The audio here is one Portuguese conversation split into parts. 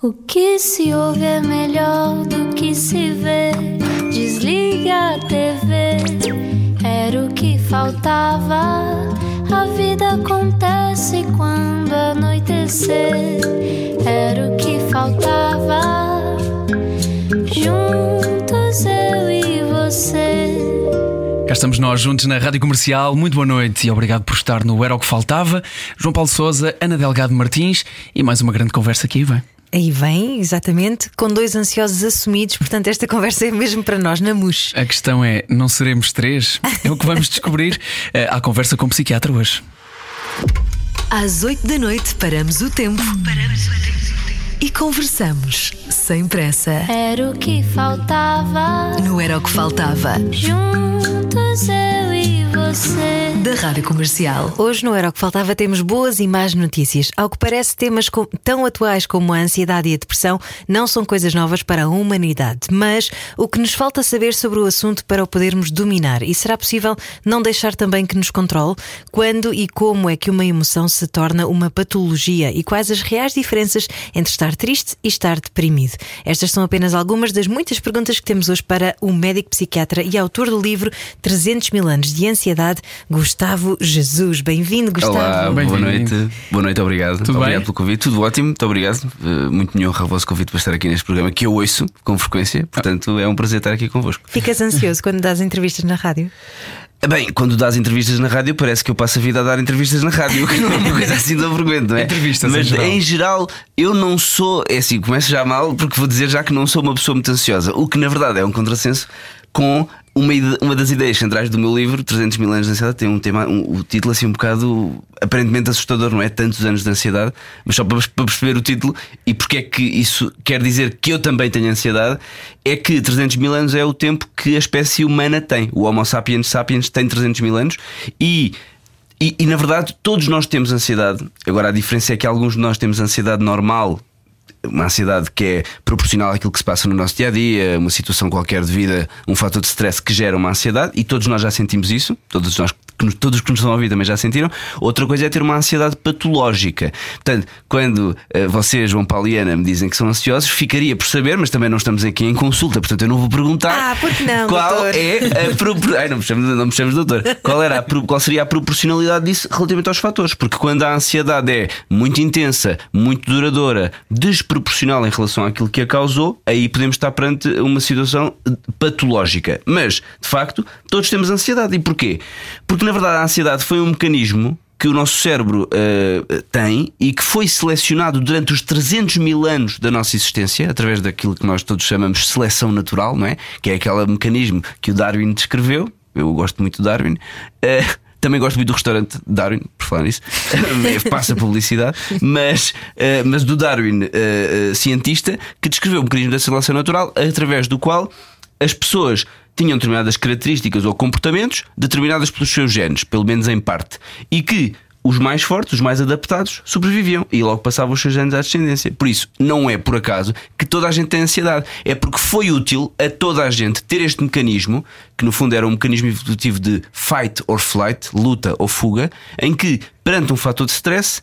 O que se ouve é melhor do que se vê. Desliga a TV, era o que faltava. A vida acontece quando anoitecer, era o que faltava. Juntos eu e você. Cá estamos nós juntos na Rádio Comercial. Muito boa noite e obrigado por estar no Era o que Faltava. João Paulo Souza, Ana Delgado Martins e mais uma grande conversa aqui, vem. Aí vem, exatamente, com dois ansiosos assumidos, portanto, esta conversa é mesmo para nós, na MUS. A questão é: não seremos três? É o que vamos descobrir eh, à conversa com o psiquiatra hoje. Às 8 da noite paramos o tempo. Paramos o tempo. E conversamos sem pressa. Era o que faltava. No Era o que Faltava, Juntos eu e você. da Rádio Comercial. Hoje, no Era o que Faltava, temos boas e más notícias. Ao que parece, temas com- tão atuais como a ansiedade e a depressão não são coisas novas para a humanidade. Mas o que nos falta saber sobre o assunto para o podermos dominar? E será possível não deixar também que nos controle? Quando e como é que uma emoção se torna uma patologia? E quais as reais diferenças entre estar triste e estar deprimido? Estas são apenas algumas das muitas perguntas que temos hoje para o médico psiquiatra e autor do livro 300 mil anos de ansiedade, Gustavo Jesus. Bem-vindo, Gustavo. Olá, boa Bem-vindo. noite. Boa noite, obrigado. Tudo obrigado bem? pelo convite. Tudo ótimo, muito obrigado. Uh, muito me honra o vosso convite para estar aqui neste programa que eu ouço com frequência. Portanto, é um prazer estar aqui convosco. Ficas ansioso quando dás entrevistas na rádio? Bem, quando dás entrevistas na rádio, parece que eu passo a vida a dar entrevistas na rádio, que não é uma coisa assim tão frequente, não é? Entrevistas, Mas em geral. eu não sou. É assim, começo já mal, porque vou dizer já que não sou uma pessoa muito ansiosa, o que na verdade é um contrassenso com. Uma, uma das ideias centrais do meu livro, 300 mil anos de ansiedade, tem um tema, um- o título assim um bocado aparentemente assustador, não é? Tantos anos de ansiedade, mas só para, para perceber o título e porque é que isso quer dizer que eu também tenho ansiedade, é que 300 mil anos é o tempo que a espécie humana tem. O Homo sapiens sapiens tem 300 mil anos e e, e, na verdade todos nós temos ansiedade. Agora a diferença é que alguns de nós temos ansiedade normal, uma ansiedade que é proporcional àquilo que se passa no nosso dia a dia, uma situação qualquer de vida, um fator de stress que gera uma ansiedade, e todos nós já sentimos isso, todos nós que todos que nos estão a ouvir também já sentiram. Outra coisa é ter uma ansiedade patológica. Portanto, quando eh, vocês, João Paulo e Ana, me dizem que são ansiosos, ficaria por saber, mas também não estamos aqui em consulta, portanto eu não vou perguntar Ah, não, qual doutor? é a. Ai, não me chames, não me chames doutor. Qual, era pro- qual seria a proporcionalidade disso relativamente aos fatores? Porque quando a ansiedade é muito intensa, muito duradoura, desproporcional em relação àquilo que a causou, aí podemos estar perante uma situação patológica. Mas, de facto, todos temos ansiedade. E porquê? Porque, na verdade, a ansiedade foi um mecanismo que o nosso cérebro eh, tem e que foi selecionado durante os 300 mil anos da nossa existência, através daquilo que nós todos chamamos de seleção natural, não é? Que é aquele mecanismo que o Darwin descreveu. Eu gosto muito do Darwin. Eh, também gosto muito do restaurante Darwin, por falar nisso. Passa publicidade. Mas, eh, mas do Darwin, eh, cientista, que descreveu o mecanismo da seleção natural, através do qual as pessoas tinham determinadas características ou comportamentos determinadas pelos seus genes, pelo menos em parte, e que os mais fortes, os mais adaptados, sobreviviam e logo passavam os seus genes à descendência. Por isso, não é por acaso que toda a gente tem ansiedade, é porque foi útil a toda a gente ter este mecanismo, que no fundo era um mecanismo evolutivo de fight or flight, luta ou fuga, em que perante um fator de stress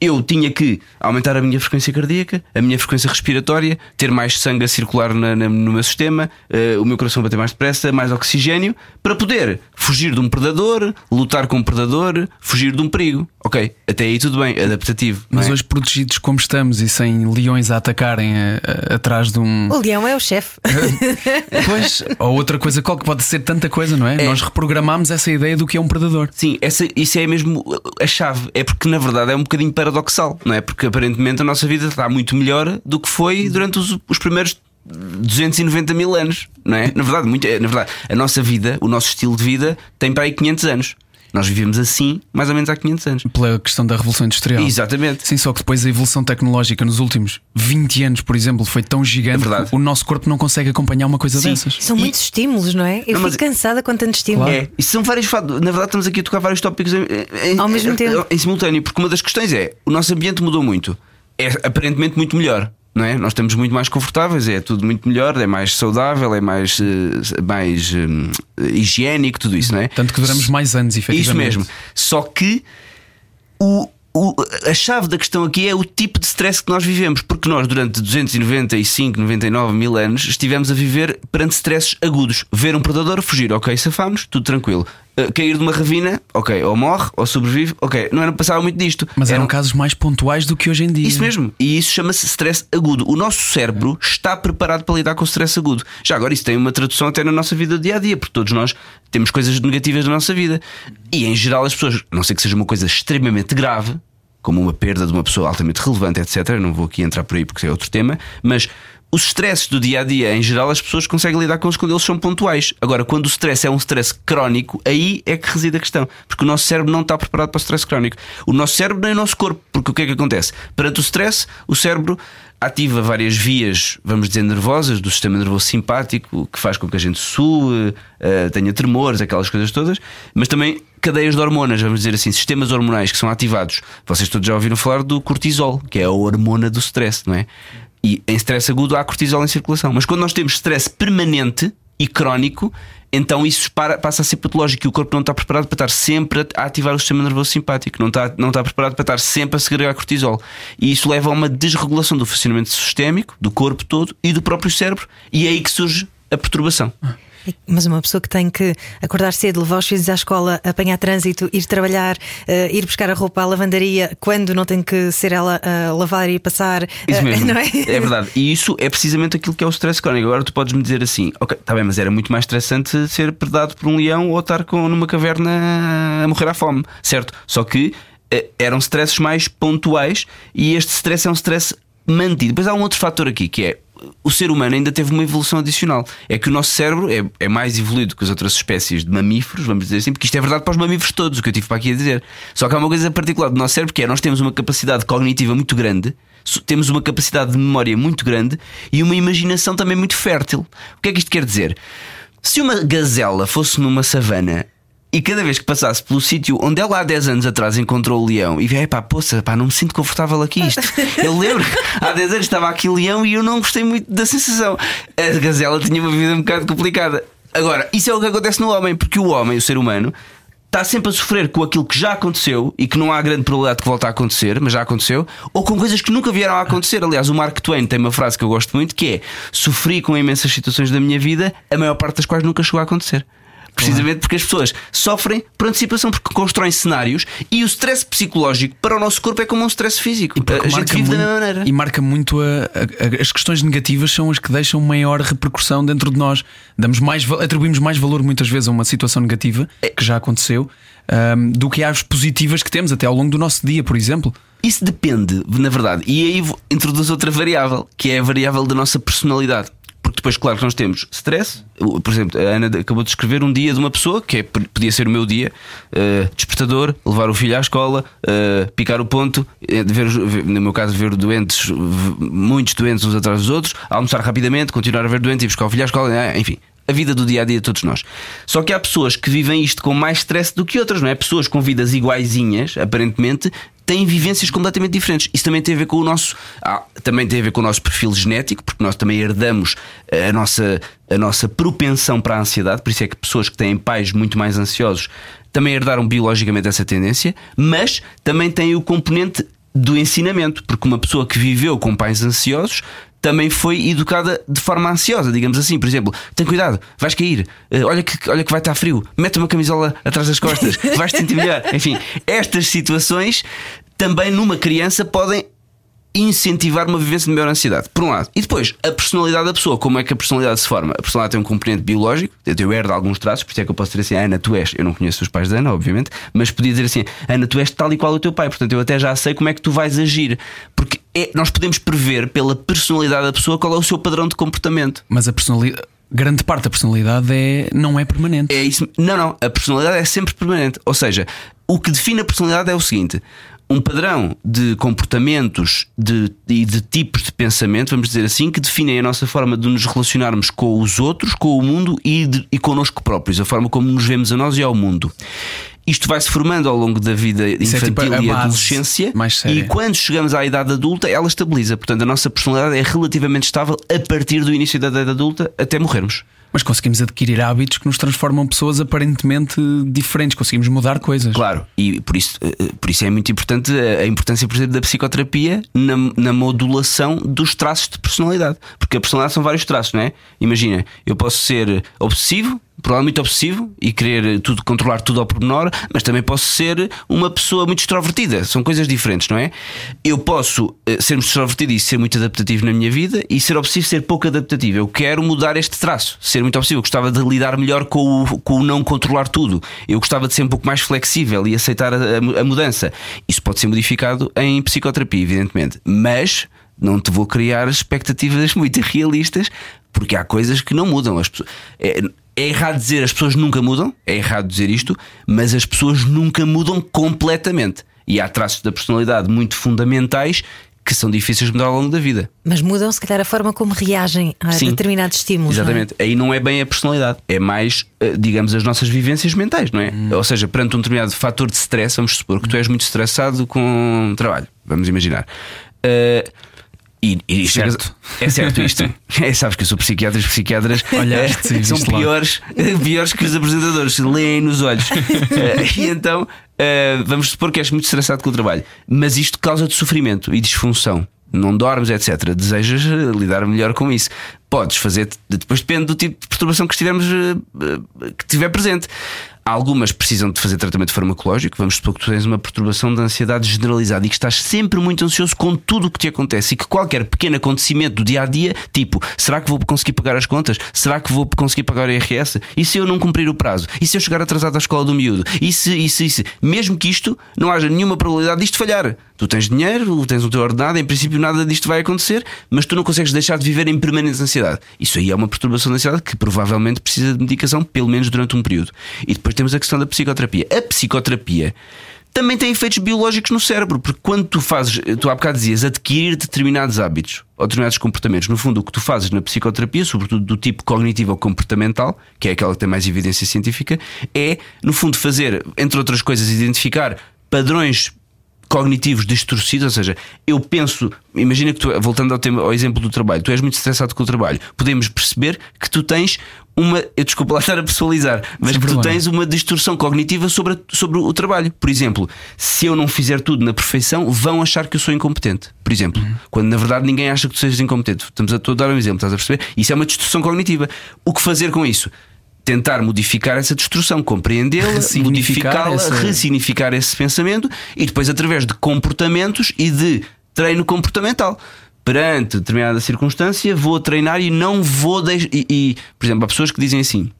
eu tinha que aumentar a minha frequência cardíaca, a minha frequência respiratória, ter mais sangue a circular na- na- no meu sistema, eh, o meu coração bater mais depressa, mais oxigênio, para poder fugir de um predador, lutar com um predador, fugir de um perigo. Ok, até aí tudo bem, adaptativo. Mas é? hoje, protegidos como estamos e sem leões a atacarem eh, eh, atrás de um. O leão é o chefe. Pois, ou outra coisa, qual que pode ser tanta coisa, não é? Nós reprogramamos essa ideia do que é um predador. Sim, essa, isso é mesmo a chave. É porque na verdade é um bocadinho paradoxal, não é? Porque aparentemente a nossa vida está muito melhor do que foi durante os, os primeiros 290 mil anos, não é? Na verdade, muito, na verdade, a nossa vida, o nosso estilo de vida tem para aí 500 anos. Nós vivemos assim mais ou menos há 500 anos. Pela questão da Revolução Industrial. Exatamente. Sim, só que depois a evolução tecnológica nos últimos 20 anos, por exemplo, foi tão gigante É que o nosso corpo não consegue acompanhar uma coisa Sim. dessas. São muitos estímulos, não é? Eu Não, mas- fico cansada com tanto estímulo. É, isso são vários fatos. Na verdade, estamos aqui a tocar vários tópicos em, em- Ao mesmo em- tempo. em simultâneo, porque uma das questões é: o nosso ambiente mudou muito, é aparentemente muito melhor. Não é? Nós estamos muito mais confortáveis, é tudo muito melhor, é mais saudável, é mais, eh, mais eh, higiênico, tudo isso, não é? Tanto que duramos mais anos, efetivamente. Isso mesmo. Só que o, o- a chave da questão aqui é o tipo de stress que nós vivemos, porque nós, durante 295, 99 mil anos, estivemos a viver perante stresses agudos. Ver um predador, fugir, ok, safámos, tudo tranquilo. Uh, cair de uma ravina, ok, ou morre, ou sobrevive, ok, não era passava muito disto. Mas eram Eram- casos mais pontuais do que hoje em dia. isso mesmo. E isso chama-se stress agudo. O nosso cérebro está preparado para lidar com o stress agudo. Já agora, isso tem uma tradução até na nossa vida do dia a dia, porque todos nós temos coisas negativas na nossa vida. E em geral, as pessoas, a não sei que seja uma coisa extremamente grave, como uma perda de uma pessoa altamente relevante, etc. Eu não vou aqui entrar por aí porque é outro tema, mas. Os stresses do dia a dia, em geral, as pessoas conseguem lidar com eles quando eles são pontuais. Agora, quando o stress é um stress crónico, aí é que reside a questão. Porque o nosso cérebro não está preparado para o stress crónico. O nosso cérebro nem o nosso corpo. Porque o que é que acontece? Perante o stress, o cérebro ativa várias vias, vamos dizer, nervosas do sistema nervoso simpático, que faz com que a gente sue, eh, tenha tremores, aquelas coisas todas, mas também cadeias de hormonas, vamos dizer assim, sistemas hormonais que são ativados. Vocês todos já ouviram falar do cortisol, que é a hormona do stress, não é? E em stress agudo há cortisol em circulação. Mas quando nós temos stress permanente e crónico, então isso para- passa a ser patológico e o corpo não está preparado para estar sempre a ativar o sistema nervoso simpático, não está, não está preparado para estar sempre a segregar cortisol. E isso leva a uma desregulação do funcionamento sistémico, do corpo todo e do próprio cérebro, e é aí que surge a perturbação. Mas uma pessoa que tem que acordar cedo, levar os filhos à escola, apanhar trânsito, ir trabalhar, eh, ir buscar a roupa à lavandaria, quando não tem que ser ela a lavar e passar. Isso eh, mesmo. Não é? é verdade. E isso é precisamente aquilo que é o stress crónico. Agora tu podes me dizer assim, ok, está bem, mas era muito mais estressante ser predado por um leão ou estar com, numa caverna a morrer à fome, certo? Só que eh, eram stresses mais pontuais e este stress é um stress mantido. Depois há um outro fator aqui que é. O ser humano ainda teve uma evolução adicional. É que o nosso cérebro é, é mais evoluído que as outras espécies de mamíferos, vamos dizer assim, porque isto é verdade para os mamíferos todos, o que eu tive para aqui a dizer. Só que há uma coisa particular do nosso cérebro que é nós temos uma capacidade cognitiva muito grande, temos uma capacidade de memória muito grande e uma imaginação também muito fértil. O que é que isto quer dizer? Se uma gazela fosse numa savana e cada vez que passasse pelo sítio onde ela há 10 anos atrás encontrou o leão e vê, pá, poça, pá, não me sinto confortável aqui. Isto. Eu lembro que há 10 anos estava aqui o leão e eu não gostei muito da sensação. A gazela tinha uma vida um bocado complicada. Agora, isso é o que acontece no homem, porque o homem, o ser humano, está sempre a sofrer com aquilo que já aconteceu e que não há grande probabilidade de que volte a acontecer, mas já aconteceu, ou com coisas que nunca vieram a acontecer. Aliás, o Mark Twain tem uma frase que eu gosto muito que é: sofri com imensas situações da minha vida, a maior parte das quais nunca chegou a acontecer. Precisamente porque as pessoas sofrem por antecipação, porque constroem cenários e o stress psicológico para o nosso corpo é como um stress físico. A gente vive da muito- mesma maneira. E marca muito a, a- as questões negativas são as que deixam maior repercussão dentro de nós. Damos mais, atribuímos mais valor muitas vezes a uma situação negativa que já aconteceu ahm, do que às positivas que temos até ao longo do nosso dia, por exemplo. Isso depende, na verdade. E aí introduz outra variável, que é a variável da nossa personalidade. Porque depois, claro que nós temos stress. Por exemplo, a Ana acabou de escrever um dia de uma pessoa, que é, podia ser o meu dia: eh, despertador, levar o filho à escola, eh, picar o ponto, eh, ver, no meu caso, ver doentes, muitos doentes uns atrás dos outros, almoçar rapidamente, continuar a ver doentes e buscar o filho à escola, enfim. A vida do dia a dia de todos nós. Só que há pessoas que vivem isto com mais stress do que outras, não é? Pessoas com vidas iguaizinhas, aparentemente, têm vivências completamente diferentes. Isso também tem a ver com o nosso. ah, também tem a ver com o nosso perfil genético, porque nós também herdamos a nossa, a nossa propensão para a ansiedade. Por isso é que pessoas que têm pais muito mais ansiosos também herdaram biologicamente essa tendência, mas também tem o componente do ensinamento, porque uma pessoa que viveu com pais ansiosos também foi educada de forma ansiosa, digamos assim. Por exemplo, tem cuidado, vais cair, Eh, olha que, olha que vai estar frio, mete uma camisola atrás das costas, vais te sentir melhor. Enfim, estas situações também numa criança podem incentivar uma vivência de maior ansiedade, por um lado. E depois, a personalidade da pessoa, como é que a personalidade se forma? A personalidade tem um componente biológico, eu herdo alguns traços, por isso é que eu posso dizer assim, Ana, tu és, eu não conheço os pais da Ana, obviamente, mas podia dizer assim, Ana, tu és tal e qual o teu pai, portanto eu até já sei como é que tu vais agir, porque é- nós podemos prever pela personalidade da pessoa qual é o seu padrão de comportamento. Mas a personalidade. Grande parte da personalidade é, não é permanente. É isso. Não, não. A personalidade é sempre permanente. Ou seja, o que define a personalidade é o seguinte: um padrão de comportamentos de- e de, tipos de pensamento, vamos dizer assim, que definem a nossa forma de nos relacionarmos com os outros, com o mundo e, de, e connosco próprios, a forma como nos vemos a nós e ao mundo. Isto vai-se formando ao longo da vida Isso é infantil tipo e adolescência, e quando chegamos à idade adulta, ela estabiliza. Portanto, a nossa personalidade é relativamente estável a partir do início da idade adulta até morrermos. Mas conseguimos adquirir hábitos que nos transformam pessoas aparentemente diferentes, conseguimos mudar coisas. Claro, e por isso, eh, por isso é muito importante a importância, por exemplo, da psicoterapia na, na modulação dos traços de personalidade. Porque a personalidade são vários traços, não é? Imagina, eu posso ser obsessivo, provavelmente obsessivo e querer tudo controlar tudo ao pormenor, mas também posso ser uma pessoa muito extrovertida. São coisas diferentes, não é? Eu posso eh, ser muito extrovertido e ser muito adaptativo na minha vida e ser obsessivo ser pouco adaptativo. Eu quero mudar este traço, ser muito obsessivo. Eu gostava de lidar melhor com o, com o não controlar tudo. Eu gostava de ser um pouco mais flexível e aceitar a, a, a mudança. Isso pode ser modificado em psicoterapia, evidentemente. Mas não te vou criar expectativas muito realistas, porque há coisas que não mudam. As pessoas, é, é errado dizer as pessoas nunca mudam, é errado dizer isto, mas as pessoas nunca mudam completamente. E há traços da personalidade muito fundamentais que são difíceis de mudar ao longo da vida. Mas mudam, se calhar, a forma como reagem a Sim. determinados estímulos. não é? Exatamente. Aí não é bem a personalidade, é mais, eh, digamos, as nossas vivências mentais, não é? Ou seja, perante um determinado fator de stress, vamos supor que tu és muito estressado com trabalho, vamos imaginar. Eh, e, e chegas- Certo. é certo isto. É, sabes que eu sou psiquiatra e os psiquiatras Olhaste eh, são piores, piores que os apresentadores, leem nos olhos. Eh, e então eh, vamos supor que és muito estressado com o trabalho, mas isto causa-te sofrimento e disfunção. Não dormes, etc. Desejas lidar melhor com isso. Podes fazer, depois depende do tipo de perturbação que estivermos que estiver presente. Algumas precisam de fazer tratamento farmacológico. Vamos supor que tu tens uma perturbação de ansiedade generalizada e que estás sempre muito ansioso com tudo o que te acontece e que qualquer pequeno acontecimento do dia a dia, tipo, será que vou conseguir pagar as contas? Será que vou conseguir pagar o IRS? E se eu não cumprir o prazo? E se eu chegar atrasado à escola do miúdo? E se, e se, e se? Mesmo que isto não haja nenhuma probabilidade disto falhar. Tu tens dinheiro, tens o teu ordenado, em princípio nada disto vai acontecer, mas tu não consegues deixar de viver em permanente ansiedade. Isso aí é uma perturbação da ansiedade que provavelmente precisa de medicação, pelo menos durante um período. E depois temos a questão da psicoterapia. A psicoterapia também tem efeitos biológicos no cérebro, porque quando tu fazes, tu há bocado dizias, adquirir determinados hábitos ou determinados comportamentos, no fundo, o que tu fazes na psicoterapia, sobretudo do tipo cognitivo ou comportamental, que é aquela que tem mais evidência científica, é, no fundo, fazer, entre outras coisas, identificar padrões cognitivos distorcidos, ou seja, eu penso, imagina que tu, voltando ao, tema, ao exemplo do trabalho, tu és muito estressado com o trabalho, podemos perceber que tu tens uma, eu desculpa lá estar a pessoalizar, mas Sem que tu tens uma distorção cognitiva sobre, a- sobre o trabalho. Por exemplo, se eu não fizer tudo na perfeição, vão achar que eu sou incompetente. Por exemplo, Uhum. quando na verdade ninguém acha que tu sejas incompetente. Estamos a, a dar um exemplo, estás a perceber? Isso é uma distorção cognitiva. O que fazer com isso? Tentar modificar essa distorção, compreendê-la, modificá-la, essa- ressignificar esse pensamento e depois, através de comportamentos e de treino comportamental. Perante determinada circunstância, vou treinar e não vou deixar. E, e, por exemplo, há pessoas que dizem assim: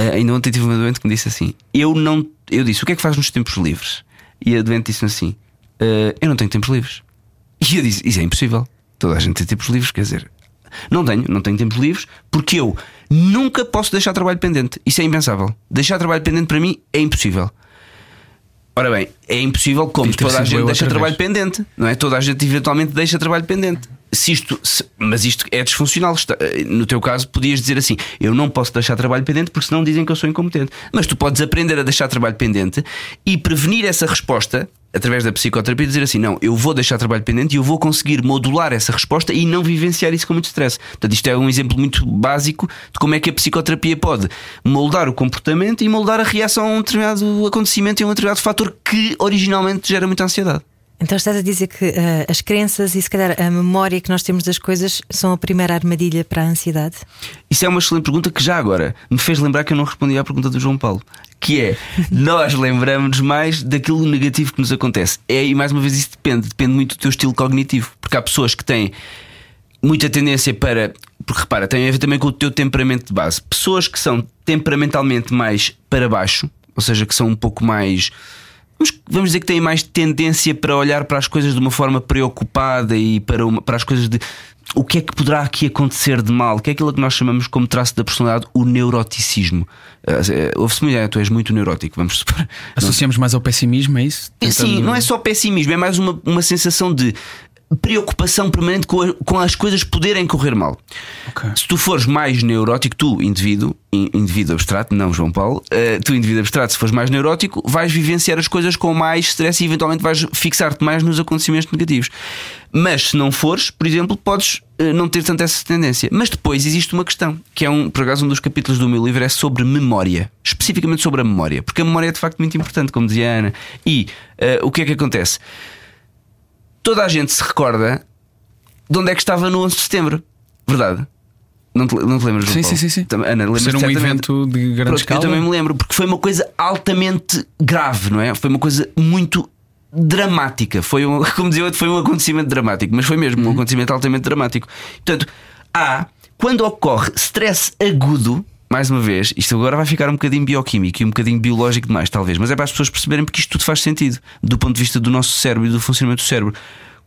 Uh, ainda ontem tive uma doente que me disse assim: Eu não. Eu disse, o que é que faz nos tempos livres? E a doente disse assim: "Uh, Eu não tenho tempos livres. E eu disse: Isso é impossível. Toda a gente tem tempos livres, quer dizer. Não tenho, não tenho tempos livres porque eu nunca posso deixar trabalho pendente. Isso é impensável. Deixar trabalho pendente para mim é impossível. Ora bem, é impossível como toda a gente deixa trabalho pendente, não é? Toda a gente eventualmente deixa trabalho pendente. Se isto, se- mas isto é disfuncional. Está- No teu caso, podias dizer assim: eu não posso deixar trabalho pendente porque senão dizem que eu sou incompetente. Mas tu podes aprender a deixar trabalho pendente e prevenir essa resposta através da psicoterapia, dizer assim: não, eu vou deixar trabalho pendente e eu vou conseguir modular essa resposta e não vivenciar isso com muito stress. Portanto, isto é um exemplo muito básico de como é que a psicoterapia pode moldar o comportamento e moldar a reação a um determinado acontecimento e a um determinado fator que originalmente gera muita ansiedade. Então estás a dizer que eh, as crenças e se calhar a memória que nós temos das coisas são a primeira armadilha para a ansiedade? Isso é uma excelente pergunta que já agora me fez lembrar que eu não respondi à pergunta do João Paulo. Que é, nós lembramos mais daquilo negativo que nos acontece. É, e mais uma vez isso depende, depende muito do teu estilo cognitivo. Porque há pessoas que têm muita tendência para. Porque repara, tem a ver também com o teu temperamento de base. Pessoas que são temperamentalmente mais para baixo, ou seja, que são um pouco mais. Vamos, vamos dizer que têm mais tendência para olhar para as coisas de uma forma preocupada e para, uma- para as coisas de o que é que poderá aqui acontecer de mal, que é aquilo que nós chamamos como traço da personalidade o neuroticismo. Eh, Ouve-se mulher, tu és muito neurótico, vamos supor. Associamos mais ao pessimismo, é isso? Sim, Tentando- não é só pessimismo, é mais uma, uma sensação de preocupação permanente com, a- com as coisas poderem correr mal. Ok. Se tu fores mais neurótico, tu, indivíduo, in- indivíduo abstrato, não João Paulo, eh, tu, indivíduo abstrato, se fores mais neurótico, vais vivenciar as coisas com mais stress e eventualmente vais fixar-te mais nos acontecimentos negativos. Mas se não fores, por exemplo, podes eh, não ter tanto essa tendência. Mas depois existe uma questão, que é um, por acaso, um dos capítulos do meu livro é sobre memória, especificamente sobre a memória, porque a memória é de facto muito importante, como dizia a Ana. E eh, o que é que acontece? Toda a gente se recorda de onde é que estava no 11 de setembro, verdade? Não te, não te lembras? Sim, sim, sim, sim. Ana, lembras Ser um certamente. evento de grande Pronto, escala. Eu também me lembro, porque foi uma coisa altamente grave, não é? Foi uma coisa muito dramática. Foi um, como dizia outro, foi um acontecimento dramático, mas foi mesmo um acontecimento altamente dramático. Portanto, há, quando ocorre stress agudo, mais uma vez, isto agora vai ficar um bocadinho bioquímico e um bocadinho biológico demais, talvez, mas é para as pessoas perceberem porque isto tudo faz sentido do ponto de vista do nosso cérebro e do funcionamento do cérebro.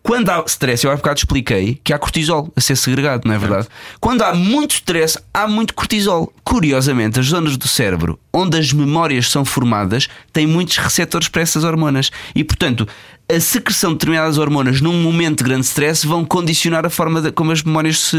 Quando há stress, eu há bocado expliquei que há cortisol a ser segregado, não é verdade? Quando há muito stress, há muito cortisol. Curiosamente, as zonas do cérebro onde as memórias são formadas têm muitos receptores para essas hormonas. E, portanto, a secreção de determinadas hormonas num momento de grande stress vão condicionar a forma de- como as memórias se,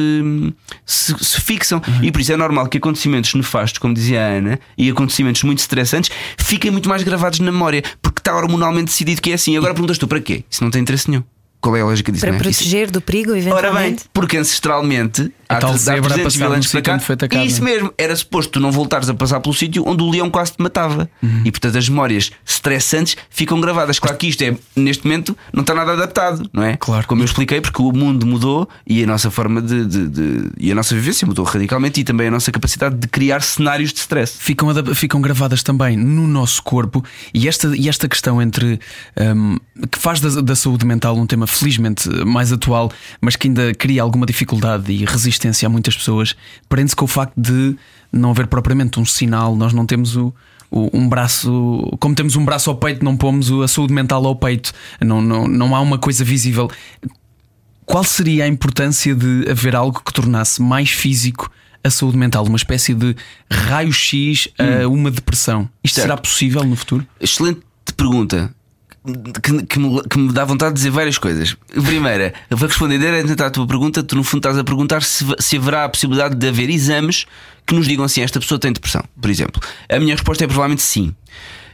se, se fixam. E por isso é normal que acontecimentos nefastos, como dizia a Ana, e acontecimentos muito estressantes fiquem muito mais gravados na memória, porque está hormonalmente decidido que é assim. Agora perguntas tu para quê? Isso não tem interesse nenhum. Qual é a lógica disso? Para não é? Isso- proteger do perigo, Ora bem, eventualmente. porque ancestralmente A tal 300 zebra a 300 passar num sítio onde foi atacada. Isso mesmo, era suposto tu não voltares a passar pelo sítio onde o leão quase te matava. Uhum. E portanto as memórias stressantes ficam gravadas. Claro que isto é, neste momento, não está nada adaptado, não é? Claro. Como eu expliquei, porque o mundo mudou e a nossa forma de, de- de- e a nossa vivência mudou radicalmente e também a nossa capacidade de criar cenários de stress. ficam, ficam gravadas também no nosso corpo e esta, e esta questão entre hum, que faz da, da saúde mental um tema felizmente mais atual, mas que ainda cria alguma dificuldade e resistência a muitas pessoas, prende-se com o facto de não haver propriamente um sinal, nós não temos o. o- Um braço, como temos um braço ao peito, não pomos a saúde mental ao peito, não, não, não há uma coisa visível. Qual seria a importância de haver algo que tornasse mais físico a saúde mental? Uma espécie de raio-x a uma depressão. Isto Certo. será possível no futuro? Excelente pergunta. Que, que me, que me dá vontade de dizer várias coisas. Primeira, eu vou responder diretamente à tua pergunta. Tu, no fundo, estás a perguntar se, se haverá a possibilidade de haver exames que nos digam assim: esta pessoa tem depressão, por exemplo. A minha resposta é provavelmente sim.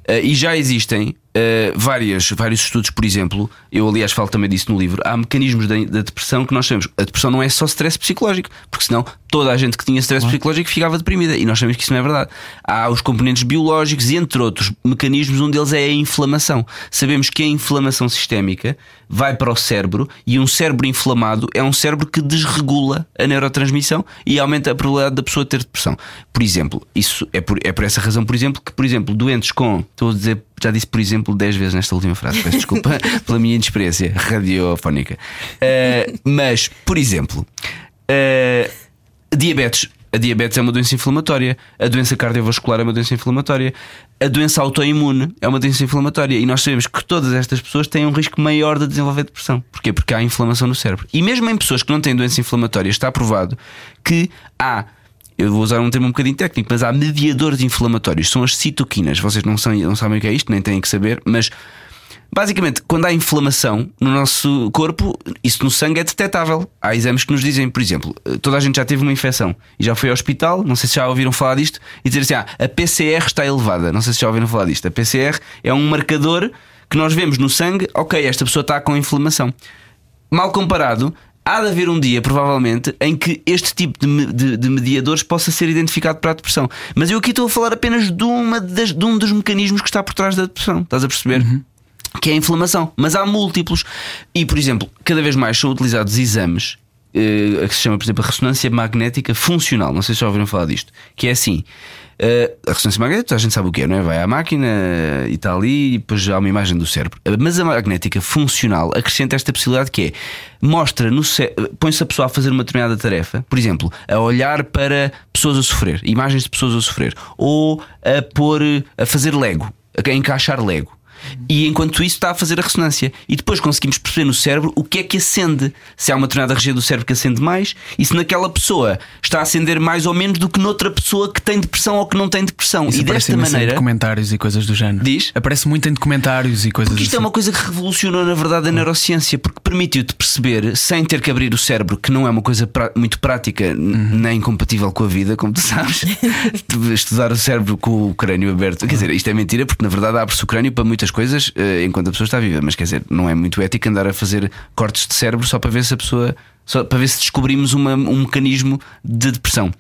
Eh, e já existem eh, várias, vários estudos, por exemplo, eu aliás falo também disso no livro. Há mecanismos da, da depressão que nós sabemos. A depressão não é só stress psicológico, porque senão toda a gente que tinha stress psicológico ficava deprimida. E nós sabemos que isso não é verdade. Há os componentes biológicos e, entre outros mecanismos, um deles é a inflamação. Sabemos que a inflamação sistémica vai para o cérebro e um cérebro inflamado é um cérebro que desregula a neurotransmissão e aumenta a probabilidade da pessoa ter depressão. Por exemplo, isso é por, é por essa razão, por exemplo, que, por exemplo, doentes com. Estou a dizer, já disse, por exemplo, 10 vezes nesta última frase, peço desculpa pela minha inexperiência radiofónica. Eh, mas, por exemplo, eh, diabetes. A diabetes é uma doença inflamatória, a doença cardiovascular é uma doença inflamatória, a doença autoimune é uma doença inflamatória e nós sabemos que todas estas pessoas têm um risco maior de desenvolver depressão. Porquê? Porque há inflamação no cérebro. E mesmo em pessoas que não têm doença inflamatória, está provado que há eu vou usar um termo um bocadinho técnico, mas há mediadores inflamatórios, são as citoquinas. Vocês não, são, não sabem o que é isto, nem têm que saber, mas basicamente, quando há inflamação no nosso corpo, isso no sangue é detectável. Há exames que nos dizem, por exemplo, toda a gente já teve uma infecção e já foi ao hospital, não sei se já ouviram falar disto, e dizer assim: ah, a PCR está elevada. Não sei se já ouviram falar disto. A PCR é um marcador que nós vemos no sangue, ok, esta pessoa está com inflamação. Mal comparado, há de haver um dia, provavelmente, em que este tipo de, de- de mediadores possa ser identificado para a depressão. Mas eu aqui estou a falar apenas de, uma das- de um dos mecanismos que está por trás da depressão. Estás a perceber? Que é a inflamação. Mas há múltiplos. E, por exemplo, cada vez mais são utilizados exames. Eh, que se chama, por exemplo, a ressonância magnética funcional. Não sei se já ouviram falar disto. Que é assim: eh, a ressonância magnética, a gente sabe o que é, não é? Vai à máquina e está ali, e depois há uma imagem do cérebro. Mas a magnética funcional acrescenta esta possibilidade que é mostra põe-se a pessoa a fazer uma determinada tarefa, por exemplo, a olhar para pessoas a sofrer, imagens de pessoas a sofrer, ou a pôr a fazer Lego, a encaixar Lego. E enquanto isso está a fazer a ressonância. E depois conseguimos perceber no cérebro o que é que acende. Se há uma determinada região do cérebro que acende mais e se naquela pessoa está a acender mais ou menos do que noutra pessoa que tem depressão ou que não tem depressão. Isso e aparece desta em maneira. documentários e coisas do género. Diz? Aparece muito em documentários e coisas Porque isto é assim. uma coisa que revolucionou, na verdade, a neurociência, porque permitiu-te perceber, sem ter que abrir o cérebro, que não é uma coisa muito prática, Uhum. nem compatível com a vida, como tu sabes, Tu estudar o cérebro com o crânio aberto. Quer dizer, isto é mentira, porque na verdade abre-se o crânio para muitas coisas eh, enquanto a pessoa está viva. Mas quer dizer, não é muito ético andar a fazer cortes de cérebro só para ver se a pessoa. Só para ver se descobrimos uma- um mecanismo de depressão.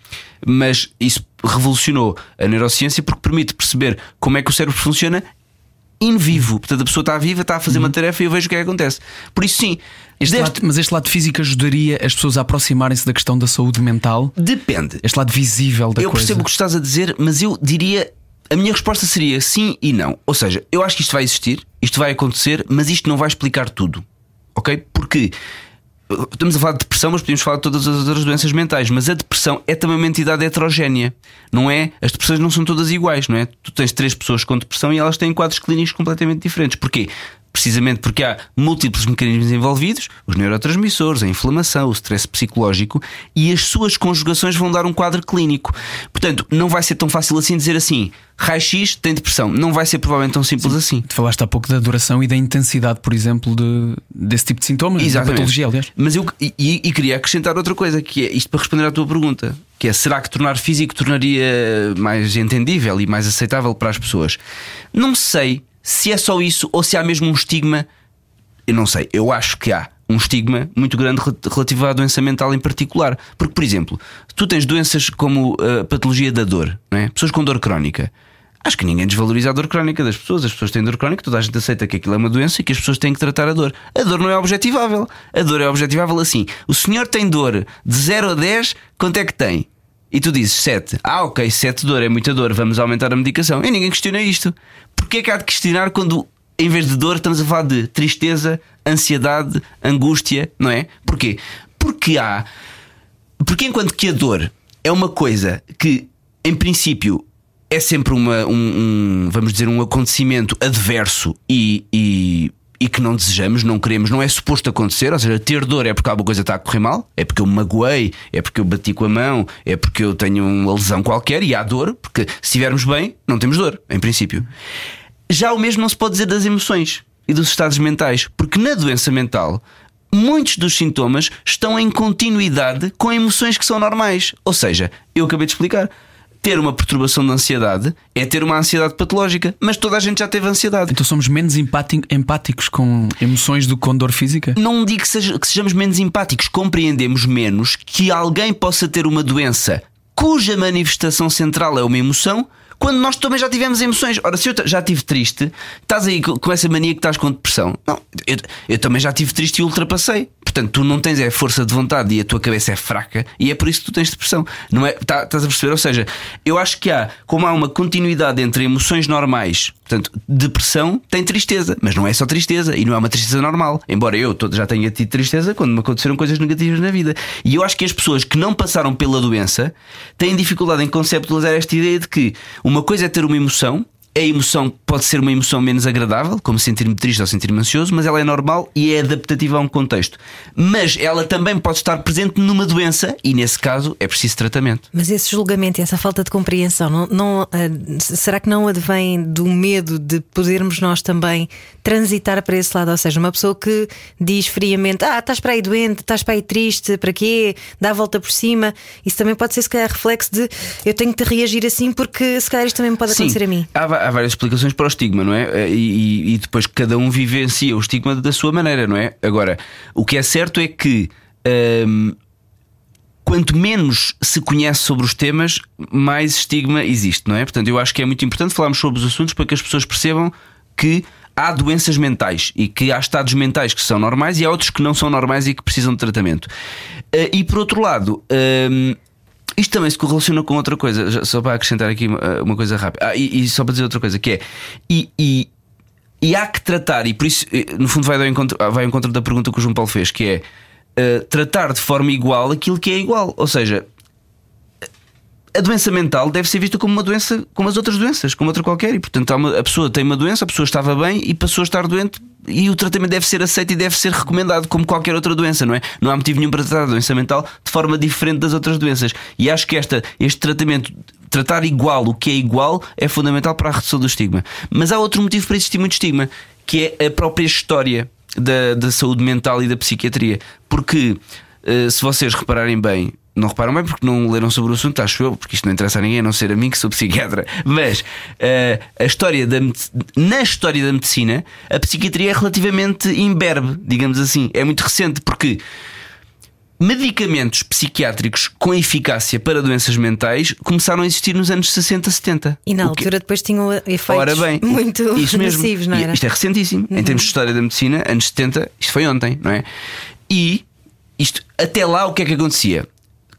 Mas isso revolucionou a neurociência porque permite perceber como é que o cérebro funciona in vivo. Portanto, a pessoa está viva, está a fazer uma tarefa e eu vejo o que é que acontece. Por isso, sim, Uhum. Este deste- lado- mas este lado físico ajudaria as pessoas a aproximarem-se da questão da saúde mental? depende. Este lado visível da eu coisa. percebo o que estás a dizer, mas eu diria. A minha resposta seria sim e não. Ou seja, eu acho que isto vai existir, isto vai acontecer, mas isto não vai explicar tudo. Ok? Porque uh, estamos a falar de depressão, mas podemos falar de todas as outras doenças mentais. Mas a depressão é também uma entidade heterogénea. Não é? As depressões não são todas iguais, não é? Tu tens três pessoas com depressão e elas têm quadros clínicos completamente diferentes. Porquê? Precisamente porque há múltiplos mecanismos envolvidos, os neurotransmissores, a inflamação, o stress psicológico, e as suas conjugações vão dar um quadro clínico. Portanto, não vai ser tão fácil assim dizer assim: raio-x tem depressão. Não vai ser provavelmente tão simples assim. Tu falaste há pouco da duração e da intensidade, por exemplo, de, desse tipo de sintomas, da Exatamente. patologia, aliás. Mas eu e- e queria acrescentar outra coisa, que é isto para responder à tua pergunta, que é será que tornar físico tornaria mais entendível e mais aceitável para as pessoas? Não sei se é só isso ou se há mesmo um estigma. Eu não sei, eu acho que há um estigma muito grande re- relativo à doença mental em particular. Porque, por exemplo, tu tens doenças como a patologia da dor, não é? pessoas com dor crónica. Acho que ninguém desvaloriza a dor crónica das pessoas. As pessoas têm dor crónica, toda a gente aceita que aquilo é uma doença e que as pessoas têm que tratar a dor. A dor não é objetivável. A dor é objetivável assim. O senhor tem dor de 0 a 10, quanto é que tem? E tu dizes 7. Ah, ok, 7 dor é muita dor, vamos aumentar a medicação. E ninguém questiona isto. Porquê é que há de questionar quando, em vez de dor, estamos a falar de tristeza, ansiedade, angústia, não é? Porquê? Porque há. Porque enquanto que a dor é uma coisa que, em princípio, é sempre uma, um, um, vamos dizer, um acontecimento adverso e, e, e que não desejamos, não queremos, não é suposto acontecer. Ou seja, ter dor é porque alguma coisa está a correr mal, é porque eu me magoei, é porque eu bati com a mão, é porque eu tenho uma lesão qualquer e há dor, porque se estivermos bem, não temos dor, em princípio. Já o mesmo não se pode dizer das emoções e dos estados mentais, porque na doença mental muitos dos sintomas estão em continuidade com emoções que são normais. Ou seja, eu acabei de explicar. Ter uma perturbação de ansiedade é ter uma ansiedade patológica, mas toda a gente já teve ansiedade. Então somos menos empáticos com emoções do que com dor física? Não digo que, seja- que sejamos menos empáticos, compreendemos menos que alguém possa ter uma doença cuja manifestação central é uma emoção, quando nós também já tivemos emoções. Ora, se eu já estive triste, estás aí co- com essa mania que estás com depressão. Não, eu, eu também já estive triste e ultrapassei. Portanto, tu não tens é força de vontade e a tua cabeça é fraca e é por isso que tu tens depressão. Não é? Tá- Estás a perceber? Ou seja, eu acho que há, como há uma continuidade entre emoções normais, portanto, depressão tem tristeza, mas não é só tristeza e não é uma tristeza normal. Embora eu já tenha tido tristeza quando me aconteceram coisas negativas na vida. E eu acho que as pessoas que não passaram pela doença têm dificuldade em conceptualizar esta ideia de que uma coisa é ter uma emoção. A emoção pode ser uma emoção menos agradável, como sentir-me triste ou sentir-me ansioso, mas ela é normal e é adaptativa a um contexto. Mas ela também pode estar presente numa doença e, nesse caso, é preciso tratamento. Mas esse julgamento, essa falta de compreensão, não, não, ah, será que não advém do medo de podermos nós também transitar para esse lado? Ou seja, uma pessoa que diz friamente: Ah, estás para aí doente, estás para aí triste, para quê? Dá a volta por cima. Isso também pode ser, se calhar, reflexo de eu tenho que reagir assim porque se calhar isto também me pode Sim, acontecer a mim. Há, há várias explicações para o estigma, não é? E, e- e depois cada um vivencia o estigma da sua maneira, não é? Agora, o que é certo é que hum, quanto menos se conhece sobre os temas, mais estigma existe, não é? Portanto, eu acho que é muito importante falarmos sobre os assuntos para que as pessoas percebam que há doenças mentais e que há estados mentais que são normais e há outros que não são normais e que precisam de tratamento. Eh, E por outro lado, hum, isto também se correlaciona com outra coisa, só para acrescentar aqui uma, uma coisa rápida. Ah, e, e só para dizer outra coisa, que é. E, e- e há que tratar, e por isso, eh, no fundo, vai ao encontro, vai ao encontro da pergunta que o João Paulo fez, que é eh, tratar de forma igual aquilo que é igual. Ou seja, a doença mental deve ser vista como uma doença, como as outras doenças, como outra qualquer. E portanto, uma, a pessoa tem uma doença, a pessoa estava bem e passou a estar doente. E o tratamento deve ser aceito e deve ser recomendado como qualquer outra doença, não é? Não há motivo nenhum para tratar a doença mental de forma diferente das outras doenças. E acho que esta, este tratamento, tratar igual o que é igual, é fundamental para a redução do estigma. Mas há outro motivo para existir muito estigma, que é a própria história da, da saúde mental e da psiquiatria. Porque, eh, se vocês repararem bem, não reparam bem porque não leram sobre o assunto, acho eu, porque isto não interessa a ninguém, a não ser a mim que sou psiquiatra. Mas uh, a história da, na história da medicina, a psiquiatria é relativamente imberbe, digamos assim. É muito recente porque medicamentos psiquiátricos com eficácia para doenças mentais começaram a existir nos anos 60, 70. E na altura depois tinham efeitos bem, muito isso mesmo. nocivos, não era? Isto é recentíssimo. Uhum. Em termos de história da medicina, anos 70, isto foi ontem, não é? E isto, até lá, o que é que acontecia?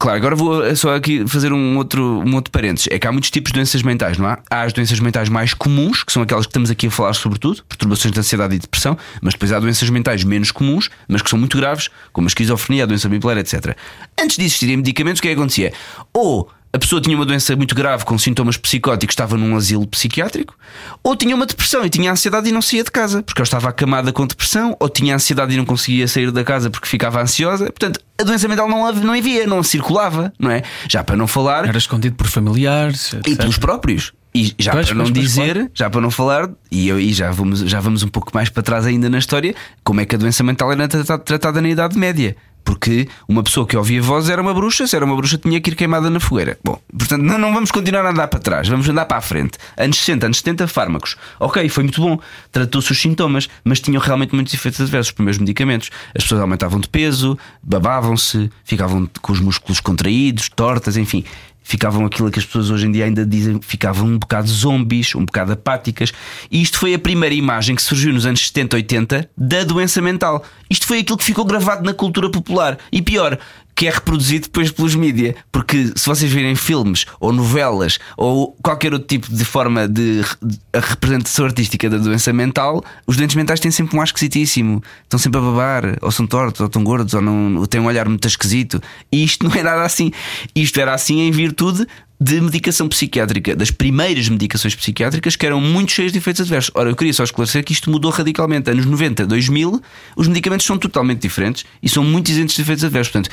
Claro, agora vou só aqui fazer um outro, um outro parênteses. É que há muitos tipos de doenças mentais, não há? Há as doenças mentais mais comuns, que são aquelas que estamos aqui a falar sobretudo, perturbações de ansiedade e depressão, mas depois há doenças mentais menos comuns, mas que são muito graves, como a esquizofrenia, a doença bipolar, etc. Antes de existirem medicamentos, o que é que acontecia? Ou a pessoa tinha uma doença muito grave com sintomas psicóticos, estava num asilo psiquiátrico, ou tinha uma depressão e tinha ansiedade e não saía de casa porque ela estava acamada com depressão, ou tinha ansiedade e não conseguia sair da casa porque ficava ansiosa. Portanto, a doença mental não, não havia, não circulava, não é? Já para não falar. Era escondido por familiares etc. e pelos próprios. E já pois, para não pois, dizer, pois, já para não falar, e, eu, e já, vamos, já vamos um pouco mais para trás ainda na história, como é que a doença mental era tratada, tratada na Idade Média. Porque uma pessoa que ouvia voz era uma bruxa, se era uma bruxa tinha que ir queimada na fogueira. Bom, portanto, não, não vamos continuar a andar para trás, vamos andar para a frente. Anos 60, anos 70, fármacos. Ok, foi muito bom, tratou-se os sintomas, mas tinham realmente muitos efeitos adversos, os primeiros medicamentos. As pessoas aumentavam de peso, babavam-se, ficavam com os músculos contraídos, tortas, enfim ficavam aquilo que as pessoas hoje em dia ainda dizem, ficavam um bocado zombies, um bocado apáticas. E isto foi a primeira imagem que surgiu nos anos 70, 80 da doença mental. Isto foi aquilo que ficou gravado na cultura popular. E pior, que é reproduzido depois pelos mídia. Porque se vocês virem filmes ou novelas ou qualquer outro tipo de forma de, de representação artística da doença mental, os doentes mentais têm sempre um ar esquisitíssimo. Estão sempre a babar, ou são tortos, ou estão gordos, ou, não, ou têm um olhar muito esquisito. E isto não é nada assim. Isto era assim em virtude de medicação psiquiátrica, das primeiras medicações psiquiátricas que eram muito cheias de efeitos adversos. Ora, eu queria só esclarecer que isto mudou radicalmente. Anos 90, 2000, os medicamentos são totalmente diferentes e são muito isentos de efeitos adversos. Portanto,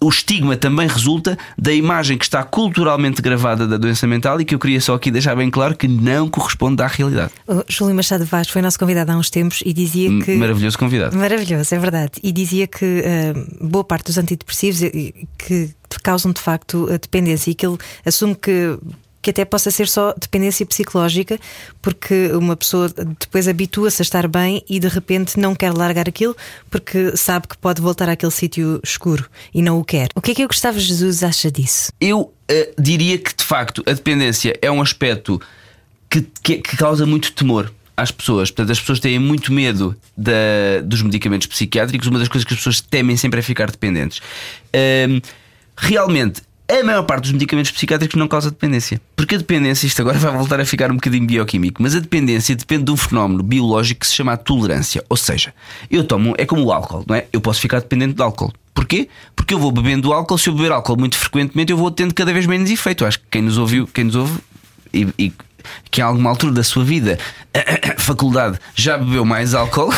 o estigma também resulta da imagem que está culturalmente gravada da doença mental e que eu queria só aqui deixar bem claro que não corresponde à realidade. O Júlio Machado Vaz foi nosso convidado há uns tempos e dizia que. Maravilhoso convidado. Maravilhoso, é verdade. E dizia que uh, boa parte dos antidepressivos que causam de facto a dependência e que ele assume que que até possa ser só dependência psicológica, porque uma pessoa depois habitua-se a estar bem e de repente não quer largar aquilo porque sabe que pode voltar àquele sítio escuro e não o quer. O que é que o Gustavo Jesus acha disso? Eu uh, diria que de facto a dependência é um aspecto que, que, que causa muito temor às pessoas. Portanto, as pessoas têm muito medo da, dos medicamentos psiquiátricos. Uma das coisas que as pessoas temem sempre é ficar dependentes. Uh, realmente, a maior parte dos medicamentos psiquiátricos não causa dependência. Porque a dependência, isto agora vai voltar a ficar um bocadinho bioquímico, mas a dependência depende de um fenómeno biológico que se chama tolerância. Ou seja, eu tomo, é como o álcool, não é? Eu posso ficar dependente do álcool. Porquê? Porque eu vou bebendo álcool, se eu beber álcool muito frequentemente, eu vou tendo cada vez menos efeito. Acho que quem nos ouviu, quem nos ouve e, e que em alguma altura da sua vida, faculdade, já bebeu mais álcool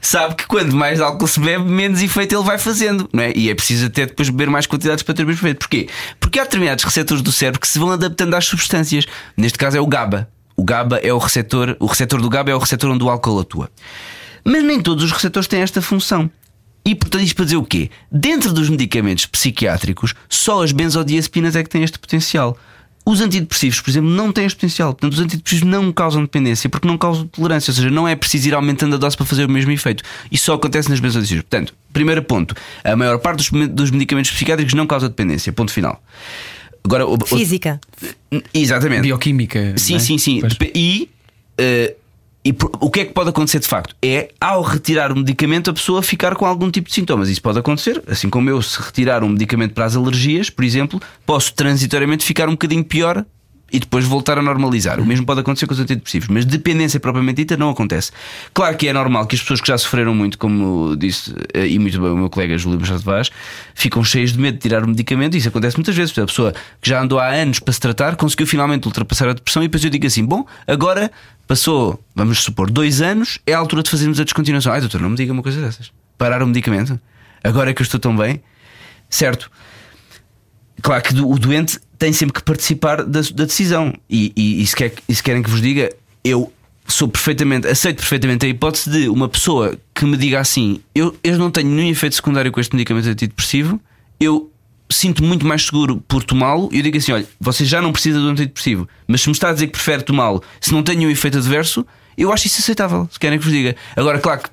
sabe que quando mais álcool se bebe, menos efeito ele vai fazendo, não é? E é preciso até depois beber mais quantidades para ter o mesmo efeito. Porquê? Porque há determinados receptores do cérebro que se vão adaptando às substâncias. Neste caso é o GABA. O GABA é o receptor, o receptor do GABA é o receptor onde o álcool atua. Mas nem todos os receptores têm esta função. E portanto, isto para dizer o quê? Dentro dos medicamentos psiquiátricos, só as benzodiazepinas é que têm este potencial. Os antidepressivos, por exemplo, não têm este potencial. Portanto, os antidepressivos não causam dependência porque não causam tolerância. Ou seja, não é preciso ir aumentando a dose para fazer o mesmo efeito. Isso só acontece nas benzodiazepinas. Portanto, primeiro ponto: a maior parte dos, medicamentos psiquiátricos não causa dependência. Ponto final. Agora, Física. O, exatamente. Bioquímica. Sim, é? sim, sim. Pois. E. Uh, e o que é que pode acontecer de facto? É ao retirar o medicamento a pessoa ficar com algum tipo de sintomas. Isso pode acontecer, assim como eu, se retirar um medicamento para as alergias, por exemplo, posso transitoriamente ficar um bocadinho pior e depois voltar a normalizar. O mesmo pode acontecer com os antidepressivos, mas dependência propriamente dita não acontece. Claro que é normal que as pessoas que já sofreram muito, como disse eh, e muito bem o meu colega Júlio Machado Vaz, ficam cheias de medo de tirar o medicamento. Isso acontece muitas vezes. A pessoa que já andou há anos para se tratar conseguiu finalmente ultrapassar a depressão e depois eu digo assim: bom, agora passou, vamos supor, dois anos, é a altura de fazermos a descontinuação. Ai, doutor, não me diga uma coisa dessas. Parar o medicamento, agora é que eu estou tão bem, certo? Claro que o doente tem sempre que participar da, da decisão. E, e, e, se quer, e se querem que vos diga, eu sou perfeitamente, aceito perfeitamente a hipótese de uma pessoa que me diga assim: eu, eu não tenho nenhum efeito secundário com este medicamento antidepressivo, eu sinto muito mais seguro por tomá-lo. E eu digo assim: olha, você já não precisa um antidepressivo, mas se me está a dizer que prefere tomá-lo, se não tem nenhum efeito adverso, eu acho isso aceitável, se querem que vos diga. Agora, claro que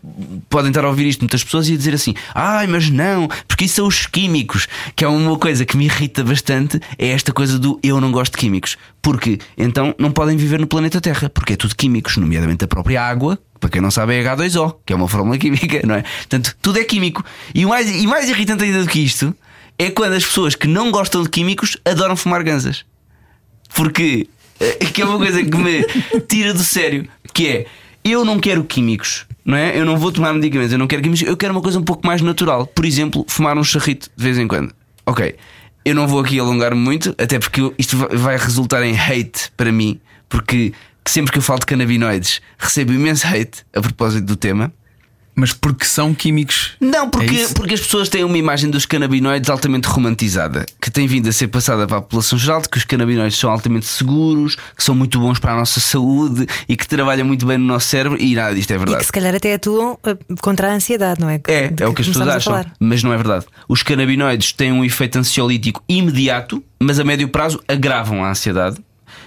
podem estar a ouvir isto muitas pessoas e a dizer assim: ai, mas não, porque isso são os químicos, que é uma coisa que me irrita bastante, é esta coisa do eu não gosto de químicos. Porque então não podem viver no planeta Terra, porque é tudo químicos, nomeadamente a própria água, para quem não sabe é H2O, que é uma fórmula química, não é? Portanto, tudo é químico. E mais, e mais irritante ainda do que isto é quando as pessoas que não gostam de químicos adoram fumar ganzas. Porque eh, que é uma coisa que me tira do sério, que é eu não quero químicos, não é? Eu não vou tomar medicamentos, eu não quero químicos, eu quero uma coisa um pouco mais natural. Por exemplo, fumar um charrito de vez em quando. Ok, eu não vou aqui alongar-me muito, até porque isto vai resultar em hate para mim, porque sempre que eu falo de canabinoides recebo imenso hate a propósito do tema. Mas porque são químicos. Não, porque, é porque as pessoas têm uma imagem dos canabinoides altamente romantizada, que tem vindo a ser passada para a população geral, de que os canabinoides são altamente seguros, que são muito bons para a nossa saúde e que trabalham muito bem no nosso cérebro, e nada disto é verdade. E que se calhar até atuam eh, contra a ansiedade, não é? É, é o que as pessoas acham, mas não é verdade. Os canabinoides têm um efeito ansiolítico imediato, mas a médio prazo agravam a ansiedade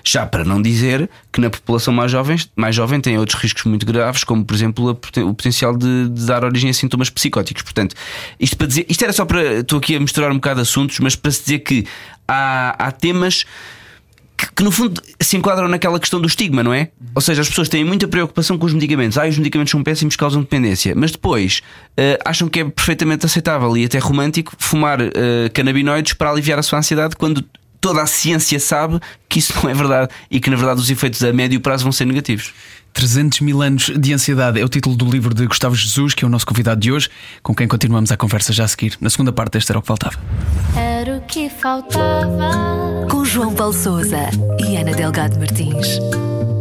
já para não dizer que na população mais jovem, mais jovem tem outros riscos muito graves, como por exemplo o potencial de, de, dar origem a sintomas psicóticos. Portanto, isto para dizer, isto era só para. Estou aqui a misturar um bocado assuntos, mas para se dizer que há, há temas. Que, que, no fundo se enquadram naquela questão do estigma, não é? Ou seja, as pessoas têm muita preocupação com os medicamentos. Ah, os medicamentos são péssimos, causam dependência. Mas depois uh, acham que é perfeitamente aceitável e até romântico fumar uh, canabinoides para aliviar a sua ansiedade quando toda a ciência sabe que isso não é verdade e que na verdade os efeitos a médio prazo vão ser negativos. 300 mil anos de ansiedade é o título do livro de Gustavo Jesus, que é o nosso convidado de hoje, com quem continuamos a conversa já a seguir. Na segunda parte, este era o que faltava. Era o que faltava. Com João Paulo Souza e Ana Delgado Martins.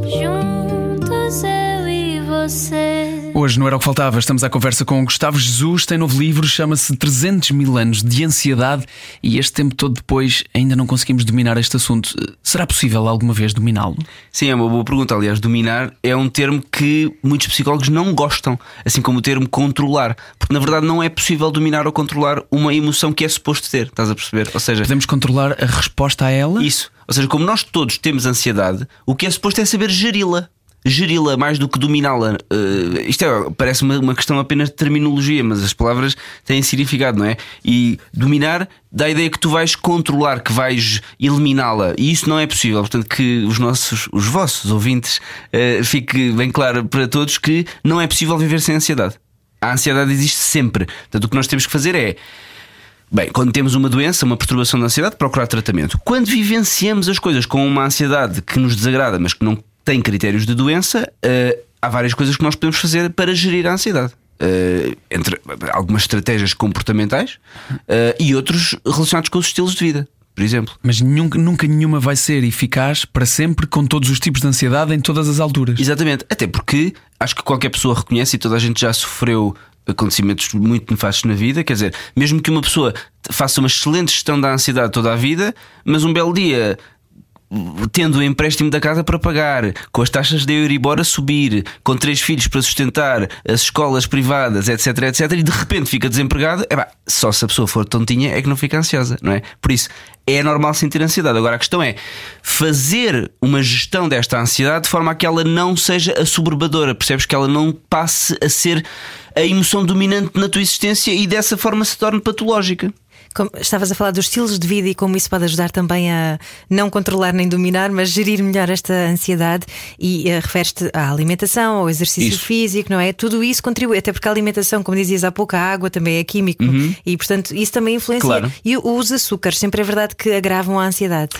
Juntos eu e você. Hoje não era o que faltava, estamos à conversa com Gustavo Jesus, tem novo livro, chama-se 300 mil anos de ansiedade e este tempo todo depois ainda não conseguimos dominar este assunto. Será possível alguma vez dominá-lo? Sim, é uma boa pergunta. Aliás, dominar é um termo que muitos psicólogos não gostam, assim como o termo controlar, porque na verdade não é possível dominar ou controlar uma emoção que é suposto ter, estás a perceber? Ou seja, podemos controlar a resposta a ela? Isso. Ou seja, como nós todos temos ansiedade, o que é suposto é saber geri-la geri-la mais do que dominá-la. Uh, isto é, parece uma, uma, questão apenas de terminologia, mas as palavras têm significado, não é? E dominar dá a ideia que tu vais controlar, que vais eliminá-la, e isso não é possível. Portanto, que os nossos, os vossos ouvintes, uh, fique bem claro para todos que não é possível viver sem ansiedade. A ansiedade existe sempre. Portanto, o que nós temos que fazer é. Bem, quando temos uma doença, uma perturbação da ansiedade, procurar tratamento. Quando vivenciamos as coisas com uma ansiedade que nos desagrada, mas que não tem critérios de doença, uh, há várias coisas que nós podemos fazer para gerir a ansiedade. Uh, entre algumas estratégias comportamentais uh, e outros relacionados com os estilos de vida, por exemplo. Mas nunca, nunca nenhuma vai ser eficaz para sempre com todos os tipos de ansiedade em todas as alturas. Exatamente, até porque acho que qualquer pessoa reconhece e toda a gente já sofreu acontecimentos muito nefastos na vida, quer dizer, mesmo que uma pessoa faça uma excelente gestão da ansiedade toda a vida, mas um belo dia tendo o empréstimo da casa para pagar, com as taxas de Euribor a subir, com três filhos para sustentar, as escolas privadas, etc, etc, e de repente fica desempregado, é pá, só se a pessoa for tontinha é que não fica ansiosa, não é? Por isso, é normal sentir ansiedade. Agora a questão é fazer uma gestão desta ansiedade de forma a que ela não seja assoberbadora, percebes? Que ela não passe a ser a emoção dominante na tua existência e dessa forma se torne patológica. Como estavas a falar dos estilos de vida e como isso pode ajudar também a não controlar nem dominar, mas gerir melhor esta ansiedade. E uh, referes-te à alimentação, ao exercício Isso. físico, não é? Tudo isso contribui, até porque a alimentação, como dizias há pouco, a água também é químico e, portanto, isso também influencia. Uhum. Claro. E os açúcares, sempre é verdade que agravam a ansiedade.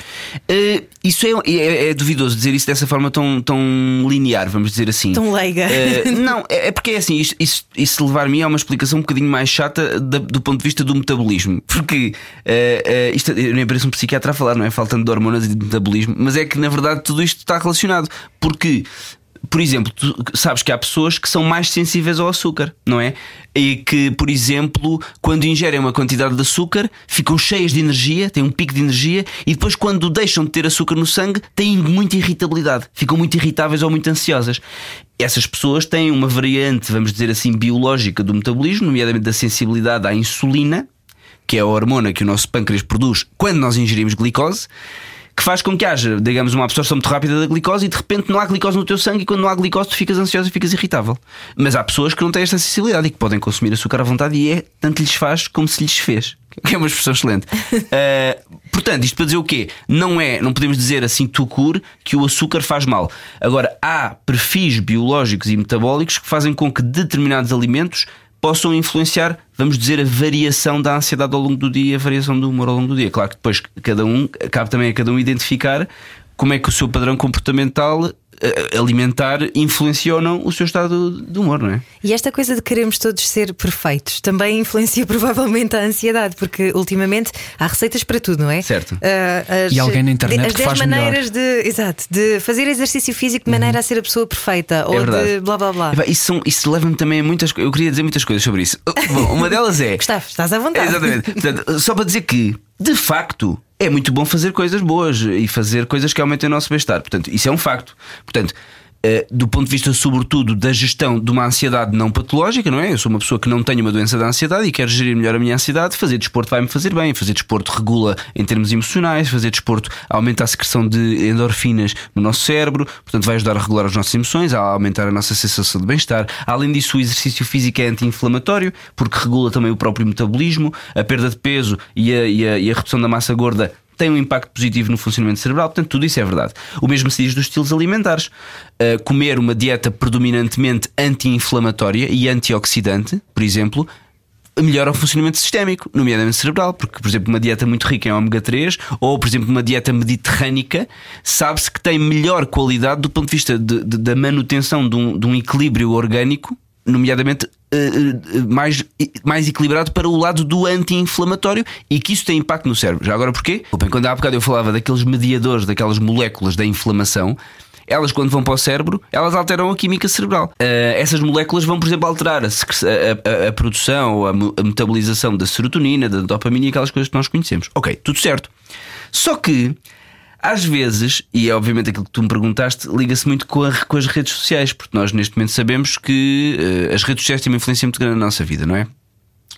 Eh, isso é, é- é duvidoso dizer isso dessa forma tão, tão linear, vamos dizer assim. Tão leiga. Eh, não, é, é porque é assim, isto, isso, isso levar-me a uma explicação um bocadinho mais chata da- do ponto de vista do metabolismo. Porque eh, eh, isto nem pareço um psiquiatra a falar, não é? Faltando de hormonas e de metabolismo, mas é que na verdade tudo isto está relacionado. Porque. Por exemplo, tu sabes que há pessoas que são mais sensíveis ao açúcar, não é? E que, por exemplo, quando ingerem uma quantidade de açúcar, ficam cheias de energia, têm um pico de energia, e depois, quando deixam de ter açúcar no sangue, têm muita irritabilidade, ficam muito irritáveis ou muito ansiosas. Essas pessoas têm uma variante, vamos dizer assim, biológica do metabolismo, nomeadamente da sensibilidade à insulina, que é a hormona que o nosso pâncreas produz quando nós ingerimos glicose, que faz com que haja, digamos, uma absorção muito rápida da glicose e de repente não há glicose no teu sangue e quando não há glicose tu ficas ansioso e ficas irritável. Mas há pessoas que não têm esta sensibilidade e que podem consumir açúcar à vontade e é tanto lhes faz como se lhes fez. Que é uma expressão excelente. Uh, portanto, isto para dizer o quê? Não é, não podemos dizer assim tu cure que o açúcar faz mal. Agora, há perfis biológicos e metabólicos que fazem com que determinados alimentos possam influenciar, vamos dizer, a variação da ansiedade ao longo do dia, a variação do humor ao longo do dia. Claro que depois cada um, cabe também a cada um identificar como é que o seu padrão comportamental alimentar influencia ou não o seu estado de humor, não é? E esta coisa de queremos todos ser perfeitos também influencia provavelmente a ansiedade, porque ultimamente há receitas para tudo, não é? Certo. Ah, as- E alguém na internet as que 10 faz maneiras de, exato, de fazer exercício físico de maneira a ser a pessoa perfeita ou Uhum. verdade. de blá blá blá. Isso, são- isso leva-me também a muitas coisas. Eu queria dizer muitas coisas sobre isso. Bom, uma delas é. Gustavo, estás à vontade. Exatamente. Portanto, só para dizer que, de facto, é muito bom fazer coisas boas e fazer coisas que aumentem o nosso bem-estar. Portanto, isso é um facto. Portanto, do ponto de vista, sobretudo, da gestão de uma ansiedade não patológica, não é? Eu sou uma pessoa que não tem uma doença da ansiedade e quero gerir melhor a minha ansiedade. Fazer desporto vai-me fazer bem. Fazer desporto regula em termos emocionais. Fazer desporto aumenta a secreção de endorfinas no nosso cérebro, portanto, vai ajudar a regular as nossas emoções, a aumentar a nossa sensação de bem-estar. Além disso, o exercício físico é anti-inflamatório, porque regula também o próprio metabolismo, a perda de peso e a, e a- e a redução da massa gorda tem um impacto positivo no funcionamento cerebral, portanto, tudo isso é verdade. O mesmo se diz dos estilos alimentares. Uh, comer uma dieta predominantemente anti-inflamatória e antioxidante, por exemplo, melhora o funcionamento sistémico, nomeadamente cerebral, porque, por exemplo, uma dieta muito rica em ômega 3 ou, por exemplo, uma dieta mediterrânica, sabe-se que tem melhor qualidade do ponto de vista de- de- da manutenção de um, de um equilíbrio orgânico, nomeadamente mais, mais equilibrado para o lado do anti-inflamatório e que isso tem impacto no cérebro. Já agora porquê? Quando há bocado eu falava daqueles mediadores, daquelas moléculas da inflamação. Elas, quando vão para o cérebro, elas alteram a química cerebral. Eh, essas moléculas vão, por exemplo, alterar a, a- a- a produção ou a metabolização da serotonina, da dopamina e aquelas coisas que nós conhecemos. Ok, tudo certo. Só que, às vezes, e é obviamente aquilo que tu me perguntaste, liga-se muito com, a- com as redes sociais, porque nós neste momento sabemos que eh, as redes sociais têm uma influência muito grande na nossa vida, não é?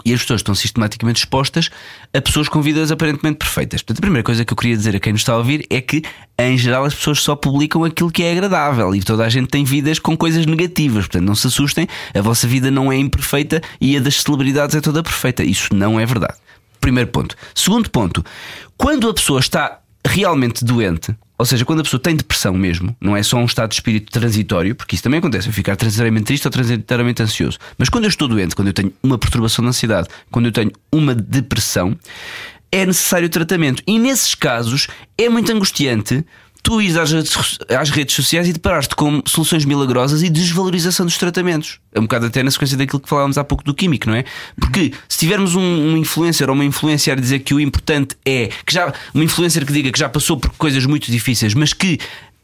E as pessoas estão sistematicamente expostas a pessoas com vidas aparentemente perfeitas. Portanto, a primeira coisa que eu queria dizer a quem nos está a ouvir é que, em geral, as pessoas só publicam aquilo que é agradável e toda a gente tem vidas com coisas negativas. Portanto, não se assustem, a vossa vida não é imperfeita e a das celebridades é toda perfeita. Isso não é verdade. Primeiro ponto. Segundo ponto, quando a pessoa está realmente doente, ou seja, quando a pessoa tem depressão mesmo, não é só um estado de espírito transitório, porque isso também acontece, eu ficar transitoriamente triste ou transitoriamente ansioso. Mas quando eu estou doente, quando eu tenho uma perturbação de ansiedade, quando eu tenho uma depressão, é necessário tratamento. E nesses casos é muito angustiante tu ires às redes, às redes sociais e deparaste com soluções milagrosas e desvalorização dos tratamentos. É um bocado até na sequência daquilo que falávamos há pouco do químico, não é? Porque se tivermos um, um influencer ou uma influencer a dizer que o importante é que já uma influencer que diga que já passou por coisas muito difíceis, mas que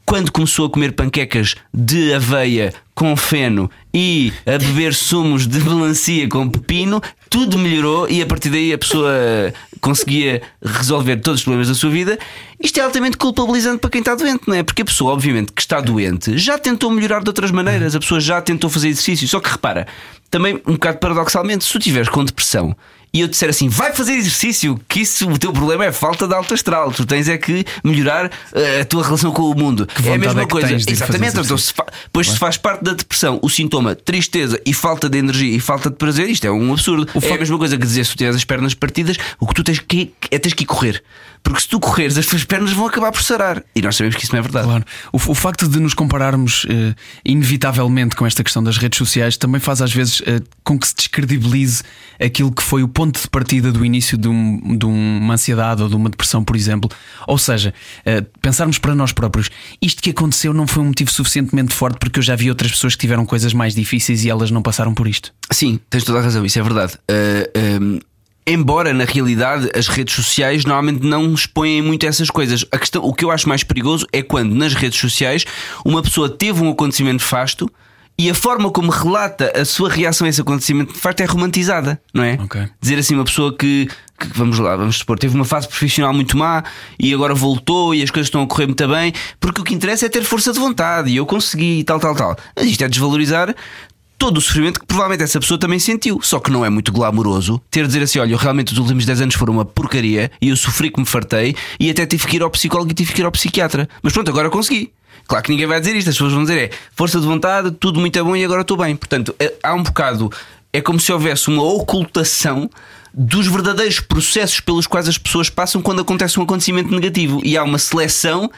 quando começou a comer panquecas de aveia com feno e a beber sumos de melancia com pepino, tudo melhorou e a partir daí a pessoa conseguia resolver todos os problemas da sua vida. Isto é altamente culpabilizante para quem está doente, não é? Porque a pessoa, obviamente, que está doente já tentou melhorar de outras maneiras, a pessoa já tentou fazer exercício. Só que repara, também um bocado paradoxalmente, se tu estiveres com depressão e eu disser assim: vai fazer exercício, que isso o teu problema é falta de alto astral. Tu tens é que melhorar uh, a tua relação com o mundo. é a mesma é coisa. Exatamente. Então, se fa... Pois se faz parte da depressão, o sintoma tristeza e falta de energia e falta de prazer, isto é um absurdo. É a facto- mesma coisa que dizer se tu tens as pernas partidas, o que tu tens que é tens que ir correr. Porque se tu correres, as tuas pernas vão acabar por sarar. E nós sabemos que isso não é verdade. Claro. O, o facto de nos compararmos eh, inevitavelmente com esta questão das redes sociais também faz às vezes eh, com que se descredibilize aquilo que foi o ponto de partida do início de, um- de uma ansiedade ou de uma depressão, por exemplo. Ou seja, eh, pensarmos para nós próprios, isto que aconteceu não foi um motivo suficientemente forte porque eu já vi outras pessoas que tiveram coisas mais difíceis e elas não passaram por isto. Sim, tens toda a razão, isso é verdade. Uh, um, embora na realidade as redes sociais normalmente não expõem muito essas coisas. A questão, o que eu acho mais perigoso é quando nas redes sociais uma pessoa teve um acontecimento nefasto e a forma como relata a sua reação a esse acontecimento nefasto é romantizada, não é? Ok. Dizer assim, uma pessoa que, que, vamos lá, vamos supor, teve uma fase profissional muito má e agora voltou e as coisas estão a correr muito bem, porque o que interessa é ter força de vontade e eu consegui e tal, tal, tal. Mas isto é desvalorizar todo o sofrimento que provavelmente essa pessoa também sentiu. Só que não é muito glamouroso ter de dizer assim: olha, eu realmente os últimos 10 anos foram uma porcaria e eu sofri que me fartei e até tive que ir ao psicólogo e tive que ir ao psiquiatra. Mas pronto, agora consegui. Claro que ninguém vai dizer isto, as pessoas vão dizer é força de vontade, tudo muito é bom e agora estou bem. Portanto, é- há um bocado, é como se houvesse uma ocultação dos verdadeiros processos pelos quais as pessoas passam quando acontece um acontecimento negativo e há uma seleção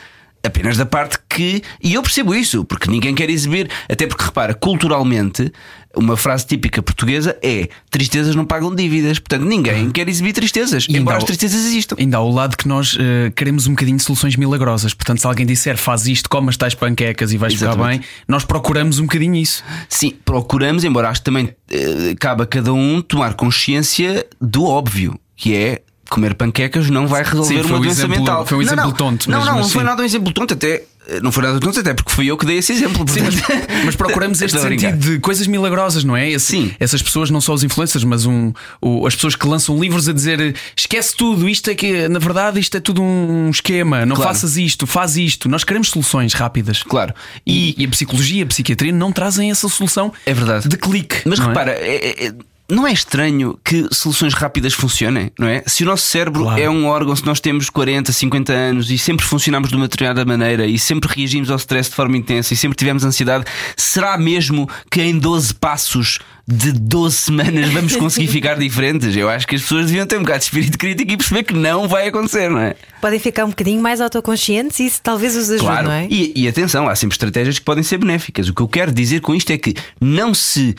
apenas da parte que. E eu percebo isso, porque ninguém quer exibir. Até porque, repara, culturalmente, uma frase típica portuguesa é: tristezas não pagam dívidas. Portanto, ninguém quer exibir tristezas, E embora as tristezas existam. Ainda há o lado que nós eh, queremos um bocadinho de soluções milagrosas. Portanto, se alguém disser faz isto, come as tais panquecas e vais ficar Exatamente. bem, nós procuramos um bocadinho isso. Sim, procuramos, embora acho que também eh, cabe a cada um tomar consciência do óbvio, que é. Comer panquecas não vai resolver Sim, foi uma um doença exemplo- mental. foi um Não, exemplo não. tonto, Não, não, não foi sim. nada um exemplo tonto, até. Eh, Não foi nada tonto, até porque fui eu que dei esse exemplo. Sim, mas, mas procuramos este sentido de coisas milagrosas, não é? Esse- Sim. Essas pessoas, não só os influencers, mas um, o- as pessoas que lançam livros a dizer esquece tudo, isto é que, na verdade, isto é tudo um esquema, não Claro. faças isto, faz isto. Nós queremos soluções rápidas. Claro. E, e a psicologia, a psiquiatria não trazem essa solução É verdade. de clique. Mas é? repara, é- é- não é estranho que soluções rápidas funcionem, não é? Se o nosso cérebro Claro. é um órgão, se nós temos 40, 50 anos e sempre funcionamos de uma determinada maneira e sempre reagimos ao stress de forma intensa e sempre tivemos ansiedade, será mesmo que em 12 passos de 12 semanas vamos conseguir ficar diferentes? Eu acho que as pessoas deviam ter um bocado de espírito crítico e perceber que não vai acontecer, não é? Podem ficar um bocadinho mais autoconscientes e isso talvez os ajude, Claro. não é? E, e atenção, há sempre estratégias que podem ser benéficas. O que eu quero dizer com isto é que não se,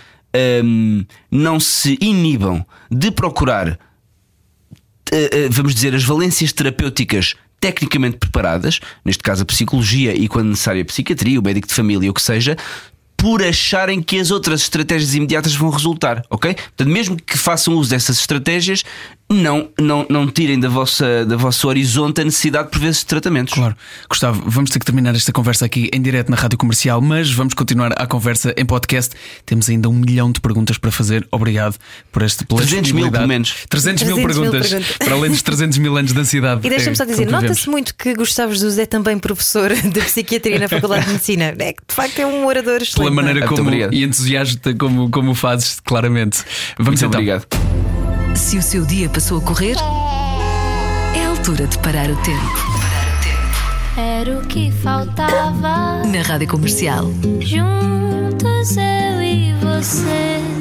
hum, não se inibam de procurar, eh, eh, vamos dizer, as valências terapêuticas tecnicamente preparadas, neste caso a psicologia e, quando necessário, a psiquiatria, o médico de família, o que seja. Por acharem que as outras estratégias imediatas vão resultar, ok? Portanto, mesmo que façam uso dessas estratégias, não, não, não tirem da vossa, da vosso horizonte a necessidade por vezes de tratamentos. Claro. Gustavo, vamos ter que terminar esta conversa aqui em direto na rádio comercial, mas vamos continuar a conversa em podcast. Temos ainda um milhão de perguntas para fazer. Obrigado por este pela 300 mil, pelo menos. 300 mil 300 mil perguntas, perguntas. para além dos 300 mil anos de ansiedade. E deixa-me só que dizer, nota-se muito que Gustavo Jesus é também professor de psiquiatria na Faculdade de Medicina. É que de facto é um orador excelente. Pela é? maneira como e entusiasta como, como o fazes, claramente. Vamos Muito então. obrigado. Se o seu dia passou a correr, é a altura de parar o tempo. Era o que faltava. Na Rádio Comercial. Juntos eu e você.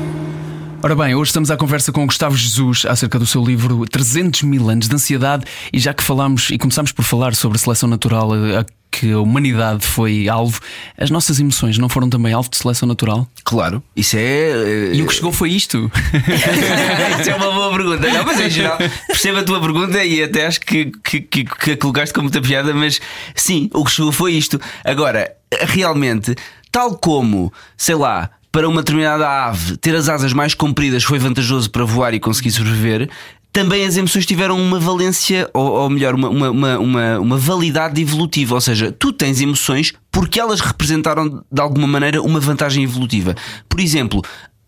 Ora bem, hoje estamos à conversa com o Gustavo Jesus acerca do seu livro 300 mil anos de ansiedade e já que falámos e começámos por falar sobre a seleção natural eh, a que a humanidade foi alvo, as nossas emoções não foram também alvo de seleção natural? Claro, isso é. eh, E o que chegou foi isto. Isso é uma boa pergunta. Não, mas em geral, percebo a tua pergunta e até acho que, que, que, que a colocaste com muita piada, mas sim, o que chegou foi isto. Agora, realmente, tal como, sei lá, para uma determinada ave, ter as asas mais compridas foi vantajoso para voar e conseguir sobreviver. Também as emoções tiveram uma valência, ou, ou melhor, uma, uma, uma, uma, validade evolutiva. Ou seja, tu tens emoções porque elas representaram de alguma maneira uma vantagem evolutiva. Por exemplo,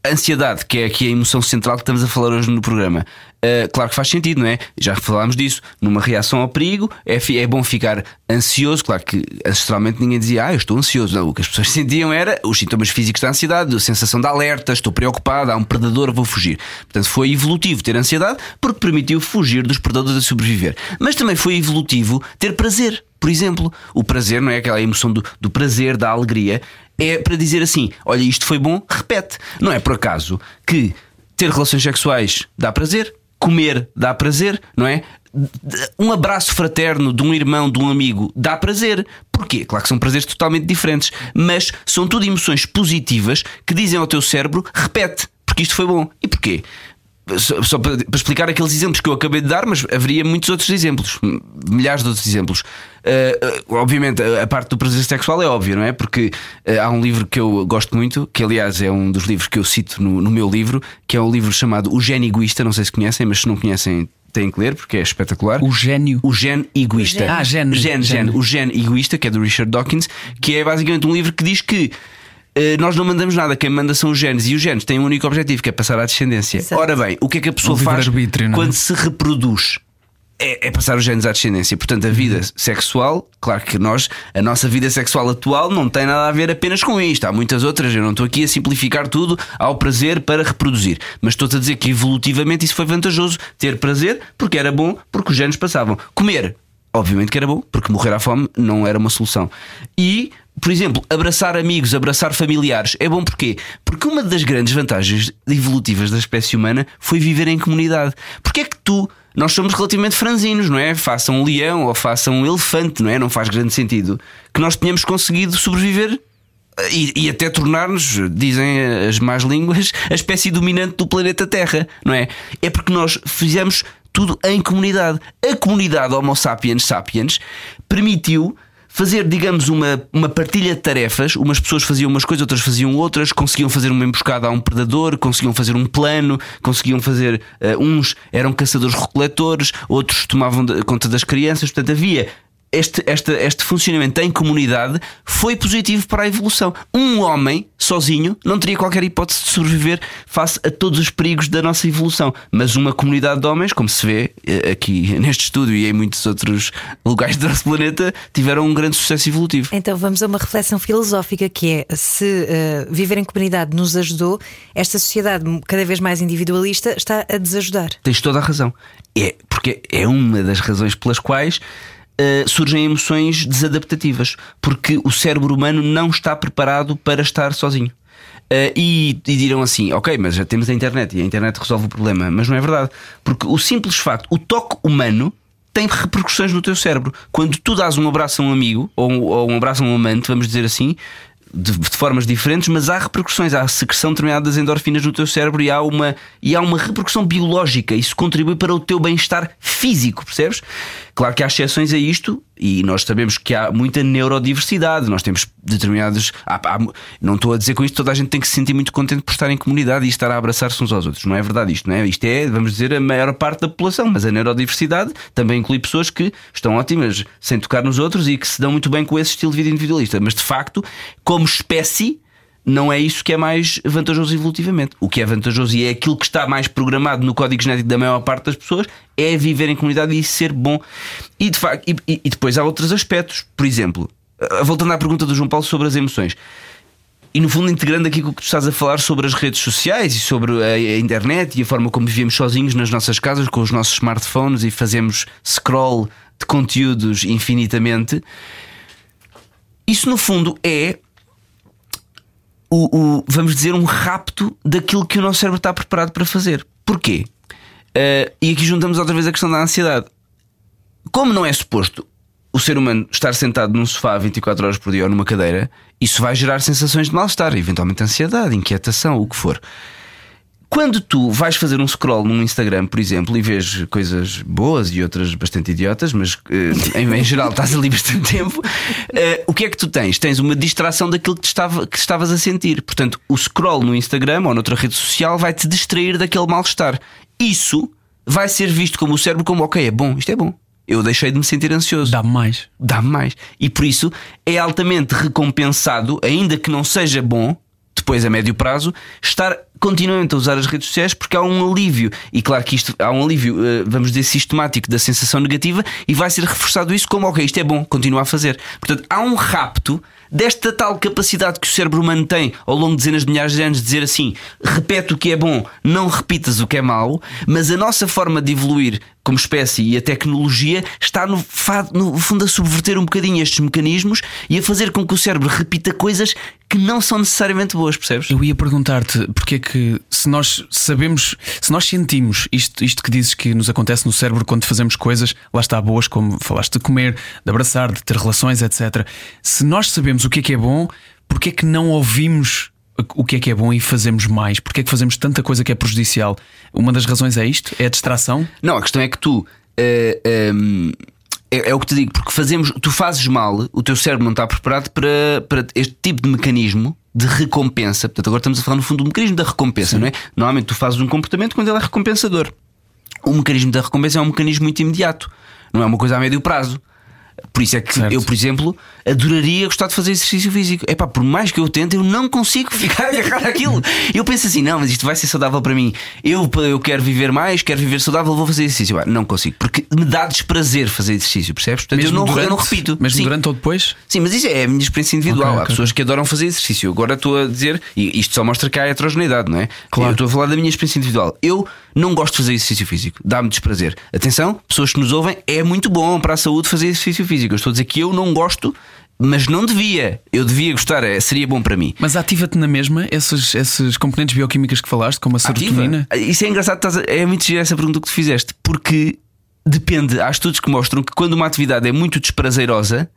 ansiedade, que é aqui a emoção central que estamos a falar hoje no programa, uh, claro que faz sentido, não é? Já falámos disso. Numa reação ao perigo, é, é bom ficar ansioso. Claro que ancestralmente ninguém dizia, ah, eu estou ansioso. Não, o que as pessoas sentiam era os sintomas físicos da ansiedade, a sensação de alerta, estou preocupado, há um predador, vou fugir. Portanto, foi evolutivo ter ansiedade porque permitiu fugir dos predadores a sobreviver. Mas também foi evolutivo ter prazer. Por exemplo, o prazer não é aquela emoção do, do prazer, da alegria, é para dizer assim: olha, isto foi bom, repete. Não é por acaso que ter relações sexuais dá prazer, comer dá prazer, não é? Um abraço fraterno de um irmão, de um amigo, dá prazer. Porquê? Claro que são prazeres totalmente diferentes, mas são tudo emoções positivas que dizem ao teu cérebro: repete, porque isto foi bom. E porquê? Só para, explicar aqueles exemplos que eu acabei de dar, mas haveria muitos outros exemplos, milhares de outros exemplos. Uh, obviamente, a parte do prazer sexual é óbvio, não é? Porque uh, há um livro que eu gosto muito, que aliás é um dos livros que eu cito no, no meu livro, que é um livro chamado O Gênio Egoísta. Não sei se conhecem, mas se não conhecem, têm que ler porque é espetacular. O gênio. O Gene Egoísta. Ah, Gene. Gene, Gene. O Gene Egoísta, que é do Richard Dawkins, que é basicamente um livro que diz que nós não mandamos nada, quem manda são os genes e os genes têm um único objetivo que é passar à descendência. Exato. Ora bem, o que é que a pessoa faz é? quando se reproduz? É, é passar os genes à descendência. Portanto, a vida sexual, claro que nós, a nossa vida sexual atual não tem nada a ver apenas com isto. Há muitas outras. Eu não estou aqui a simplificar tudo ao prazer para reproduzir. Mas estou-te a dizer que evolutivamente isso foi vantajoso. Ter prazer porque era bom, porque os genes passavam. Comer, obviamente que era bom, porque morrer à fome não era uma solução. E, por exemplo, abraçar amigos, abraçar familiares é bom porquê? Porque uma das grandes vantagens evolutivas da espécie humana foi viver em comunidade. Porque é que tu. Nós somos relativamente franzinos, não é? Faça um leão ou faça um elefante, não é? Não faz grande sentido que nós tenhamos conseguido sobreviver e, e até tornar-nos, dizem as más línguas, a espécie dominante do planeta Terra, não é? É porque nós fizemos tudo em comunidade. A comunidade Homo sapiens sapiens permitiu fazer, digamos, uma, uma partilha de tarefas. Umas pessoas faziam umas coisas, outras faziam outras, conseguiam fazer uma emboscada a um predador, conseguiam fazer um plano, conseguiam fazer. eh, uns eram caçadores-recoletores, outros tomavam conta das crianças. Portanto, havia. Este, este, este funcionamento em comunidade foi positivo para a evolução. Um homem sozinho não teria qualquer hipótese de sobreviver face a todos os perigos da nossa evolução. Mas uma comunidade de homens, como se vê eh, aqui neste estúdio e em muitos outros lugares do nosso planeta, tiveram um grande sucesso evolutivo. Então vamos a uma reflexão filosófica que é se eh, viver em comunidade nos ajudou, esta sociedade cada vez mais individualista está a desajudar. Tens toda a razão. É porque é uma das razões pelas quais eh, surgem emoções desadaptativas, porque o cérebro humano não está preparado para estar sozinho. Eh, e, e dirão assim: ok, mas já temos a internet e a internet resolve o problema. Mas não é verdade, porque o simples facto, o toque humano tem repercussões no teu cérebro. Quando tu dás um abraço a um amigo ou, ou um abraço a um amante, vamos dizer assim, de, de formas diferentes, mas há repercussões, há secreção determinada das endorfinas no teu cérebro e há uma, e há uma repercussão biológica. Isso contribui para o teu bem-estar físico, percebes? Claro que há exceções a isto e nós sabemos que há muita neurodiversidade. Nós temos determinados. há- há- não estou a dizer com isto toda a gente tem que se sentir muito contente por estar em comunidade e estar a abraçar-se uns aos outros. Não é verdade isto, não é? Isto é, vamos dizer, a maior parte da população, mas a neurodiversidade também inclui pessoas que estão ótimas sem tocar nos outros e que se dão muito bem com esse estilo de vida individualista. Mas de facto, como espécie. Não é isso que é mais vantajoso evolutivamente. O que é vantajoso e é aquilo que está mais programado no código genético da maior parte das pessoas é viver em comunidade e ser bom. E, de facto, e, e- depois há outros aspectos. Por exemplo, ah, voltando à pergunta do João Paulo sobre as emoções. E no fundo, integrando aqui o que tu estás a falar sobre as redes sociais e sobre a internet e a forma como vivemos sozinhos nas nossas casas com os nossos smartphones e fazemos scroll de conteúdos infinitamente, isso no fundo é o, o- vamos dizer, um rapto daquilo que o nosso cérebro está preparado para fazer. Porquê? Eh, e aqui juntamos outra vez a questão da ansiedade. Como não é suposto o ser humano estar sentado num sofá 24 horas por dia ou numa cadeira, isso vai gerar sensações de mal-estar, eventualmente ansiedade, inquietação, o que for. Quando tu vais fazer um scroll num Instagram, por exemplo, e vês coisas boas e outras bastante idiotas, mas eh, em, em geral estás ali bastante tempo, eh, o que é que tu tens? Tens uma distração daquilo que, estava, que estavas a sentir. Portanto, o scroll no Instagram ou noutra rede social vai te distrair daquele mal-estar. Isso vai ser visto como o cérebro como, ok, é bom, isto é bom. Eu deixei de me sentir ansioso Dá-me mais. dá-me mais. E por isso é altamente recompensado, ainda que não seja bom, depois a médio prazo, estar continuamente a usar as redes sociais porque há um alívio. E claro que isto há um alívio, eh, vamos dizer, sistemático da sensação negativa e vai ser reforçado isso como, ok, isto é bom, continua a fazer. Portanto, há um rapto desta tal capacidade que o cérebro humano tem ao longo de dezenas de milhares de anos de dizer assim: repete o que é bom, não repitas o que é mau, mas a nossa forma de evoluir como espécie e a tecnologia está no, no fundo a subverter um bocadinho estes mecanismos e a fazer com que o cérebro repita coisas que não são necessariamente boas, percebes? Eu ia perguntar-te porque é que se nós sabemos, se nós sentimos isto, isto que dizes que nos acontece no cérebro quando fazemos coisas, lá está boas, como falaste de comer, de abraçar, de ter relações, etc. Se nós sabemos o que é que é bom, porque é que não ouvimos o que é que é bom e fazemos mais? Porque é que fazemos tanta coisa que é prejudicial? Uma das razões é isto? É a distração? Não, a questão é que tu. Uh, eh, um, ehm, é, é, o que te digo, porque fazemos, tu fazes mal, o teu cérebro não está preparado para, para este tipo de mecanismo de recompensa. Portanto, agora estamos a falar no fundo do mecanismo da recompensa, Sim. não é? Normalmente tu fazes um comportamento quando ele é recompensador. O mecanismo da recompensa é um mecanismo muito imediato, não é uma coisa a médio prazo. Por isso é que certo. eu, por exemplo, adoraria gostar de fazer exercício físico. É pá, por mais que eu tente, eu não consigo ficar agarrado àquilo. Eu penso assim, não, mas isto vai ser saudável para mim. Eu, eu quero viver mais, quero viver saudável, vou fazer exercício. não consigo, porque me dá desprazer fazer exercício, percebes? Portanto, eu não, durante, eu não, repito. Mesmo Sim. durante ou depois? Sim, mas isso é a minha experiência individual. Okay, Há okay. pessoas que adoram fazer exercício. Agora estou a dizer, e isto só mostra que há heterogeneidade, não é? Claro. Eu estou a falar da minha experiência individual. Eu não gosto de fazer exercício físico, dá-me desprazer. Atenção, pessoas que nos ouvem, é muito bom para a saúde fazer exercício físico. Eu estou a dizer que eu não gosto mas não devia. Eu devia gostar, é, seria bom para mim. Mas ativa-te na mesma essas, essas componentes bioquímicas que falaste, como a serotonina? Ativa? Isso é engraçado, é muito gira essa pergunta que tu fizeste, porque depende. Há estudos que mostram que quando uma atividade é muito desprazerosa,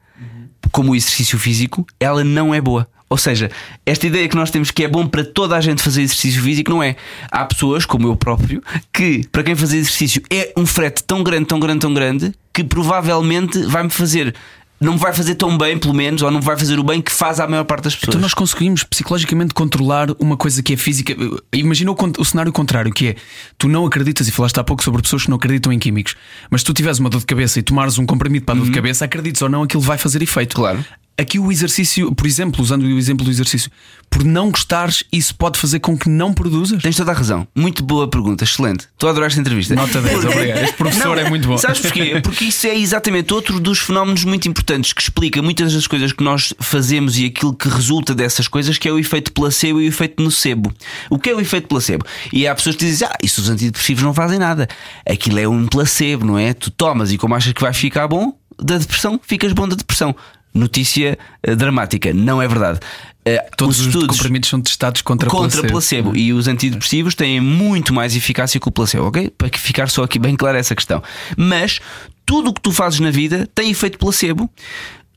como o exercício físico, ela não é boa. Ou seja, esta ideia que nós temos que é bom para toda a gente fazer exercício físico não é. Há pessoas, como eu próprio, que para quem fazer exercício é um frete tão grande, tão grande, tão grande, que provavelmente vai-me fazer não vai fazer tão bem, pelo menos, ou não vai fazer o bem que faz à maior parte das pessoas. Então nós conseguimos psicologicamente controlar uma coisa que é física. Imagina o, o, cenário contrário, que é tu não acreditas, e falaste há pouco sobre pessoas que não acreditam em químicos, mas se tu tiveres uma dor de cabeça e tomares um comprimido para a dor uhum. de cabeça, acredites ou não, aquilo vai fazer efeito. Claro. Aqui o exercício, por exemplo, usando o exemplo do exercício, por não gostares, isso pode fazer com que não produzas? Tens toda a razão. Muito boa pergunta, excelente. Estou a adorar esta entrevista. Nota 10, obrigado. Este professor não, é muito bom. Sabes porquê? Porque isso é exatamente outro dos fenómenos muito importantes que explica muitas das coisas que nós fazemos e aquilo que resulta dessas coisas, que é o efeito placebo e o efeito nocebo. O que é o efeito placebo? E há pessoas que dizem, ah, isso os antidepressivos não fazem nada. Aquilo é um placebo, não é? Tu tomas e como achas que vai ficar bom, da depressão, ficas bom da depressão notícia uh, dramática. Não é verdade. Uh, Todos os, estudos os comprimidos são testados contra, contra placebo. placebo. E os antidepressivos têm muito mais eficácia que o placebo, ok? Para ficar só aqui bem clara essa questão. Mas tudo o que tu fazes na vida tem efeito placebo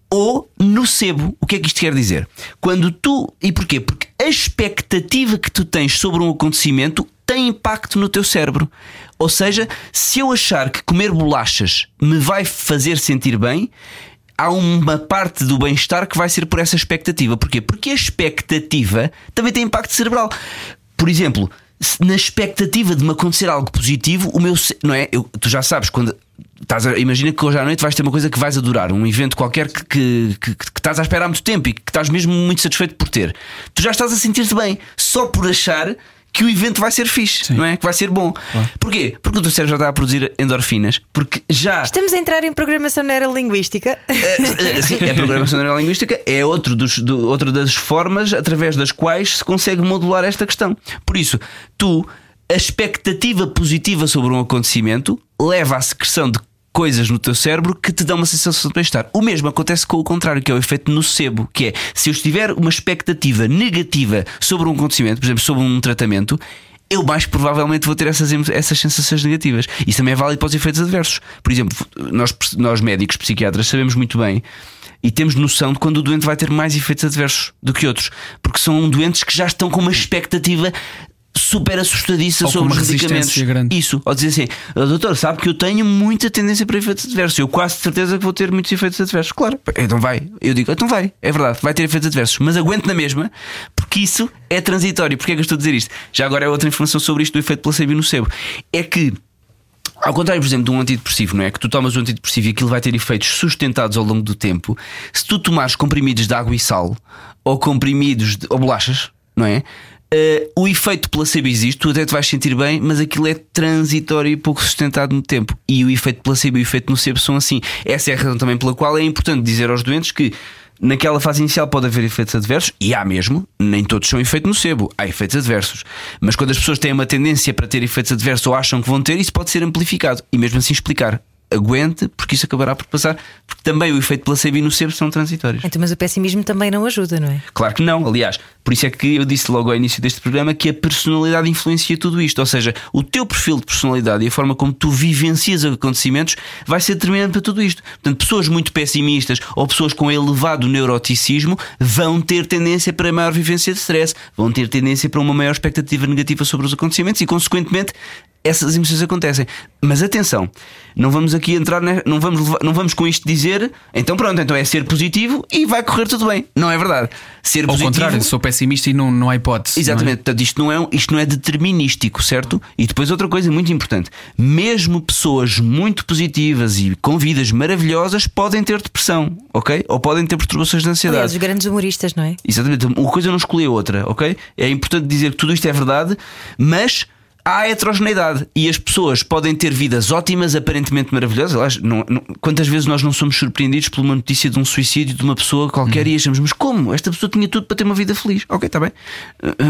ou nocebo. O que é que isto quer dizer? Quando tu. E porquê? Porque a expectativa que tu tens sobre um acontecimento tem impacto no teu cérebro. Ou seja, se eu achar que comer bolachas me vai fazer sentir bem, há uma parte do bem-estar que vai ser por essa expectativa. Porquê? Porque a expectativa também tem impacto cerebral. Por exemplo, na expectativa de me acontecer algo positivo, o meu. Não é? Eu, tu já sabes, quando. Estás a, imagina que hoje à noite vais ter uma coisa que vais adorar, um evento qualquer que, que, que, que estás à espera há muito tempo e que estás mesmo muito satisfeito por ter. Tu já estás a sentir-te bem só por achar que o evento vai ser fixe, Sim. não é? Que vai ser bom. Claro. Porquê? Porque o teu cérebro já está a produzir endorfinas, porque já. Estamos a entrar em programação neurolinguística. Uh, sim, é programação neurolinguística, é outro dos, do, outra das formas através das quais se consegue modular esta questão. Por isso, tu, a expectativa positiva sobre um acontecimento leva à secreção de coisas no teu cérebro que te dão uma sensação de bem-estar. O mesmo acontece com o contrário, que é o efeito nocebo, que é se eu estiver uma expectativa negativa sobre um acontecimento, por exemplo, sobre um tratamento, eu mais provavelmente vou ter essas, essas sensações negativas. Isso também é válido para os efeitos adversos. Por exemplo, nós, nós médicos, psiquiatras, sabemos muito bem e temos noção de quando o doente vai ter mais efeitos adversos do que outros, porque são doentes que já estão com uma expectativa super assustadiça ou sobre os medicamentos. Grande. Isso, ou dizer assim, doutor, sabe que eu tenho muita tendência para efeitos adversos. Eu quase certeza que vou ter muitos efeitos adversos. Claro, então vai. Eu digo, então vai, é verdade, vai ter efeitos adversos, mas aguento na mesma, porque isso é transitório. Porquê é que eu estou a dizer isto? Já agora é outra informação sobre isto do efeito placebo e nocebo. É que ao contrário, por exemplo, de um antidepressivo, não é? Que tu tomas um antidepressivo e aquilo vai ter efeitos sustentados ao longo do tempo. Se tu tomares comprimidos de água e sal, ou comprimidos de, ou bolachas, não é? Uh, o efeito placebo existe, tu até te vais sentir bem, mas aquilo é transitório e pouco sustentado no tempo. E o efeito placebo e o efeito nocebo são assim. Essa é a razão também pela qual é importante dizer aos doentes que naquela fase inicial pode haver efeitos adversos, e há mesmo, nem todos são efeito nocebo, há efeitos adversos. Mas quando as pessoas têm uma tendência para ter efeitos adversos ou acham que vão ter, isso pode ser amplificado e mesmo assim explicar aguente, porque isso acabará por passar, porque também o efeito placebo e nocebo são transitórios. Então, mas o pessimismo também não ajuda, não é? Claro que não, aliás, por isso é que eu disse logo ao início deste programa que a personalidade influencia tudo isto, ou seja, o teu perfil de personalidade e a forma como tu vivencias os acontecimentos vai ser determinante para tudo isto. Portanto, pessoas muito pessimistas ou pessoas com elevado neuroticismo vão ter tendência para maior vivência de stress, vão ter tendência para uma maior expectativa negativa sobre os acontecimentos e, consequentemente, essas emoções acontecem. Mas atenção, não vamos aqui entrar, não, vamos, não vamos com isto dizer, então pronto, então é ser positivo e vai correr tudo bem. Não é verdade. Ser Ao positivo, contrário, sou pessimista e não, não há hipótese. Exatamente, não é? portanto, isto não, é, isto não é determinístico, certo? E depois outra coisa muito importante: mesmo pessoas muito positivas e com vidas maravilhosas podem ter depressão, ok? Ou podem ter perturbações de ansiedade. Aliás, os grandes humoristas, não é? Exatamente, uma coisa não escolhe a outra, ok? É importante dizer que tudo isto é verdade, mas há heterogeneidade e as pessoas podem ter vidas ótimas, aparentemente maravilhosas. Não, não, quantas vezes nós não somos surpreendidos por uma notícia de um suicídio de uma pessoa qualquer uhum. e achamos, mas como? Esta pessoa tinha tudo para ter uma vida feliz. Ok, está bem.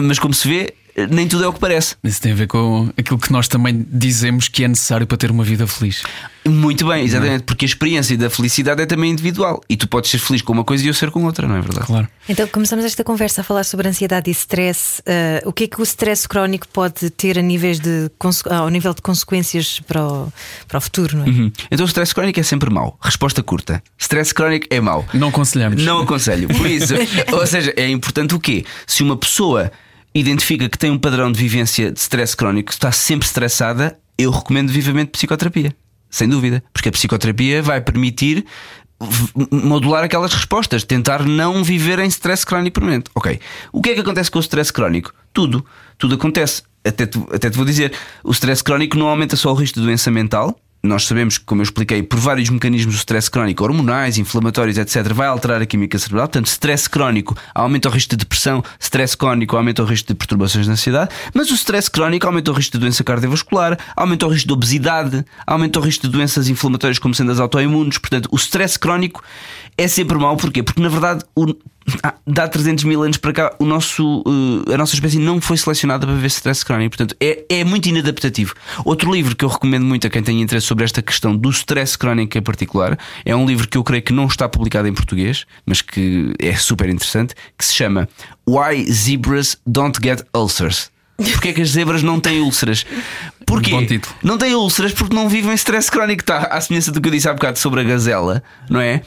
Mas como se vê, nem tudo é o que parece. Isso tem a ver com aquilo que nós também dizemos que é necessário para ter uma vida feliz. Muito bem, exatamente, é? porque a experiência da felicidade é também individual e tu podes ser feliz com uma coisa e eu ser com outra, não é verdade? Claro. Então começamos esta conversa a falar sobre ansiedade e stress. Uh, o que é que o stress crónico pode ter a níveis de, ao nível de consequências para o, para o futuro, não é? Uhum. Então o stress crónico é sempre mau. Resposta curta: stress crónico é mau. Não aconselhamos. Não aconselho. Por isso, ou seja, é importante o quê? Se uma pessoa identifica que tem um padrão de vivência de stress crónico, está sempre estressada, eu recomendo vivamente psicoterapia. Sem dúvida. Porque a psicoterapia vai permitir modular aquelas respostas, tentar não viver em stress crónico permanente. Ok. O que é que acontece com o stress crónico? Tudo. Tudo acontece. Até te, até te vou dizer, o stress crónico não aumenta só o risco de doença mental, nós sabemos que, como eu expliquei, por vários mecanismos do stress crónico, hormonais, inflamatórios, etc., vai alterar a química cerebral. Portanto, stress crónico aumenta o risco de depressão, stress crónico aumenta o risco de perturbações de ansiedade, mas o stress crónico aumenta o risco de doença cardiovascular, aumenta o risco de obesidade, aumenta o risco de doenças inflamatórias como sendo as autoimunes. Portanto, o stress crónico é sempre mau. Porquê? Porque, na verdade, o, ah, dá 300 mil anos para cá, o nosso, uh, a nossa espécie não foi selecionada para ver stress crónico. Portanto, é, é muito inadaptativo. Outro livro que eu recomendo muito a quem tem interesse sobre esta questão do stress crónico em particular é um livro que eu creio que não está publicado em português, mas que é super interessante, que se chama Why Zebras Don't Get Ulcers. Porquê é que as zebras não têm úlceras? Porquê? Bom título. Não têm úlceras porque não vivem stress crónico. Está à semelhança do que eu disse há bocado sobre a gazela, não é?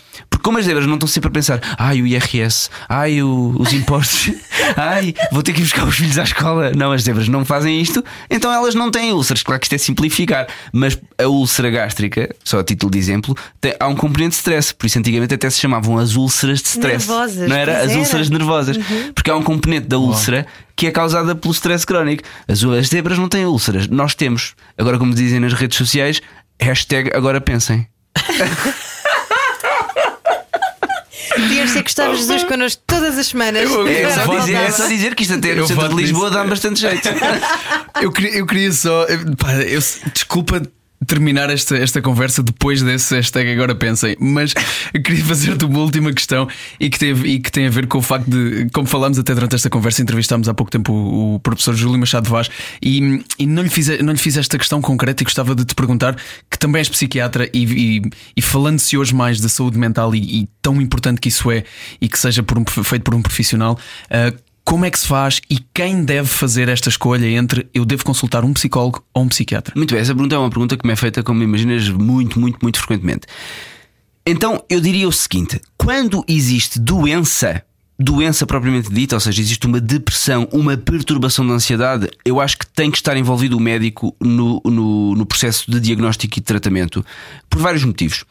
Como as zebras não estão sempre a pensar, ai o IRS, ai o, os impostos, ai vou ter que ir buscar os filhos à escola. Não, as zebras não fazem isto, então elas não têm úlceras. Claro que isto é simplificar, mas a úlcera gástrica, só a título de exemplo, tem, há um componente de stress. Por isso antigamente até se chamavam as úlceras de stress. Nervosas, não era? As era. úlceras nervosas. Uhum. Porque há um componente da úlcera que é causada pelo stress crónico. As, as zebras não têm úlceras, nós temos. Agora, como dizem nas redes sociais, hashtag agora pensem. Devias ser Gustavo Jesus connosco todas as semanas. Eu, é, só dizer, é, só dizer, que isto até no centro de Lisboa dá bastante jeito. eu, queria, eu queria só. Pá, eu, desculpa terminar esta, esta conversa depois desse hashtag agora pensem, mas queria fazer-te uma última questão e que, teve, e que tem a ver com o facto de, como falámos até durante esta conversa, entrevistámos há pouco tempo o, o professor Júlio Machado Vaz e, e não, lhe fiz, não lhe fiz esta questão concreta e gostava de te perguntar, que também és psiquiatra e, e, e falando-se hoje mais da saúde mental e, e, tão importante que isso é e que seja por um, feito por um profissional, uh, como é que se faz e quem deve fazer esta escolha entre eu devo consultar um psicólogo ou um psiquiatra? Muito bem, essa pergunta é uma pergunta que me é feita, como imaginas, muito, muito, muito frequentemente. Então eu diria o seguinte: quando existe doença, doença propriamente dita, ou seja, existe uma depressão, uma perturbação da ansiedade, eu acho que tem que estar envolvido o médico no, no, no processo de diagnóstico e de tratamento, por vários motivos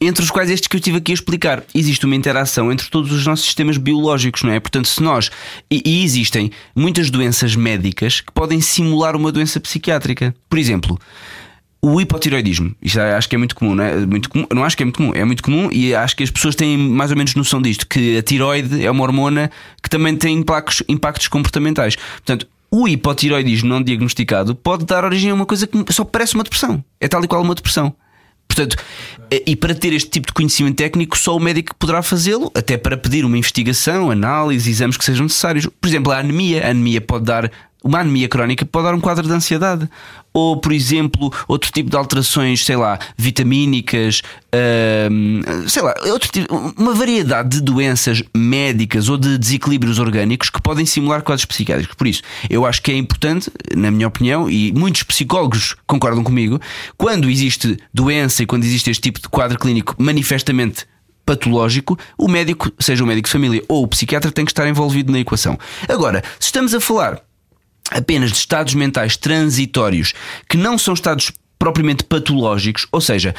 entre os quais estes que eu estive aqui a explicar. Existe uma interação entre todos os nossos sistemas biológicos, não é? Portanto, se nós. E, e existem muitas doenças médicas que podem simular uma doença psiquiátrica. Por exemplo. O hipotiroidismo, isto acho que é muito comum, não é? Muito comum, não acho que é muito comum, é muito comum e acho que as pessoas têm mais ou menos noção disto, que a tiroide é uma hormona que também tem impactos, impactos comportamentais. Portanto, o hipotiroidismo não diagnosticado pode dar origem a uma coisa que só parece uma depressão. É tal e qual uma depressão. Portanto, eh, e para ter este tipo de conhecimento técnico, só o médico poderá fazê-lo, até para pedir uma investigação, análise, exames que sejam necessários. Por exemplo, a anemia. A anemia pode dar uma anemia crónica pode dar um quadro de ansiedade. Ou, por exemplo, outro tipo de alterações, sei lá, vitamínicas, hum, sei lá, tipo, uma variedade de doenças médicas ou de desequilíbrios orgânicos que podem simular quadros psiquiátricos. Por isso, eu acho que é importante, na minha opinião, e muitos psicólogos concordam comigo, quando existe doença e quando existe este tipo de quadro clínico manifestamente patológico, o médico, seja o médico de família ou o psiquiatra, tem que estar envolvido na equação. Agora, se estamos a falar apenas de estados mentais transitórios que não são estados propriamente patológicos, ou seja,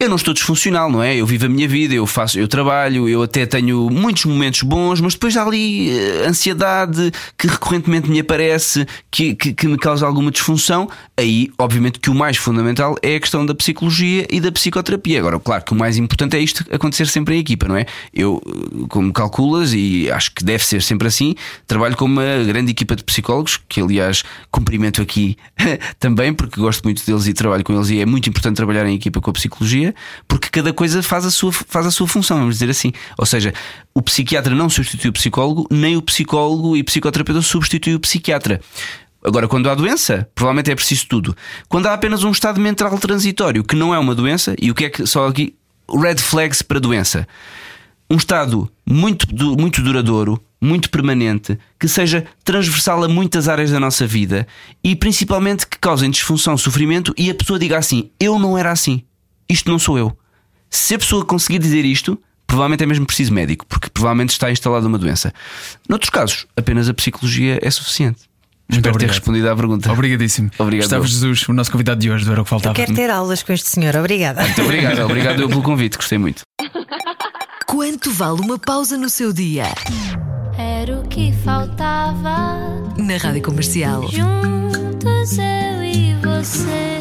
eu não estou disfuncional, não é? Eu vivo a minha vida, eu faço, eu trabalho, eu até tenho muitos momentos bons, mas depois há ali uh, ansiedade que recorrentemente me aparece, que, que, que, me causa alguma disfunção. Aí, obviamente, que o mais fundamental é a questão da psicologia e da psicoterapia. Agora, claro que o mais importante é isto acontecer sempre em equipa, não é? Eu, como calculas, e acho que deve ser sempre assim, trabalho com uma grande equipa de psicólogos, que aliás cumprimento aqui também, porque gosto muito deles e trabalho com eles e é muito importante trabalhar em equipa com a psicologia, porque cada coisa faz a sua, faz a sua função, vamos dizer assim. Ou seja, o psiquiatra não substitui o psicólogo, nem o psicólogo e psicoterapeuta substitui o psiquiatra. Agora, quando há doença, provavelmente é preciso tudo. Quando há apenas um estado mental transitório, que não é uma doença, e o que é que só aqui red flags para doença? Um estado muito, muito duradouro, muito permanente, que seja transversal a muitas áreas da nossa vida e principalmente que causem disfunção, sofrimento e a pessoa diga assim: Eu não era assim, isto não sou eu. Se a pessoa conseguir dizer isto, provavelmente é mesmo preciso médico, porque provavelmente está instalada uma doença. Noutros casos, apenas a psicologia é suficiente. Muito Espero obrigado. ter respondido à pergunta. Obrigadíssimo. Obrigado. Gustavo Jesus, o nosso convidado de hoje do Era o que Faltava. Eu quero ter aulas com este senhor. Obrigada. Muito obrigado. Obrigado pelo convite. Gostei muito. Quanto vale uma pausa no seu dia? Que faltava. Na rádio comercial. Juntos eu e você.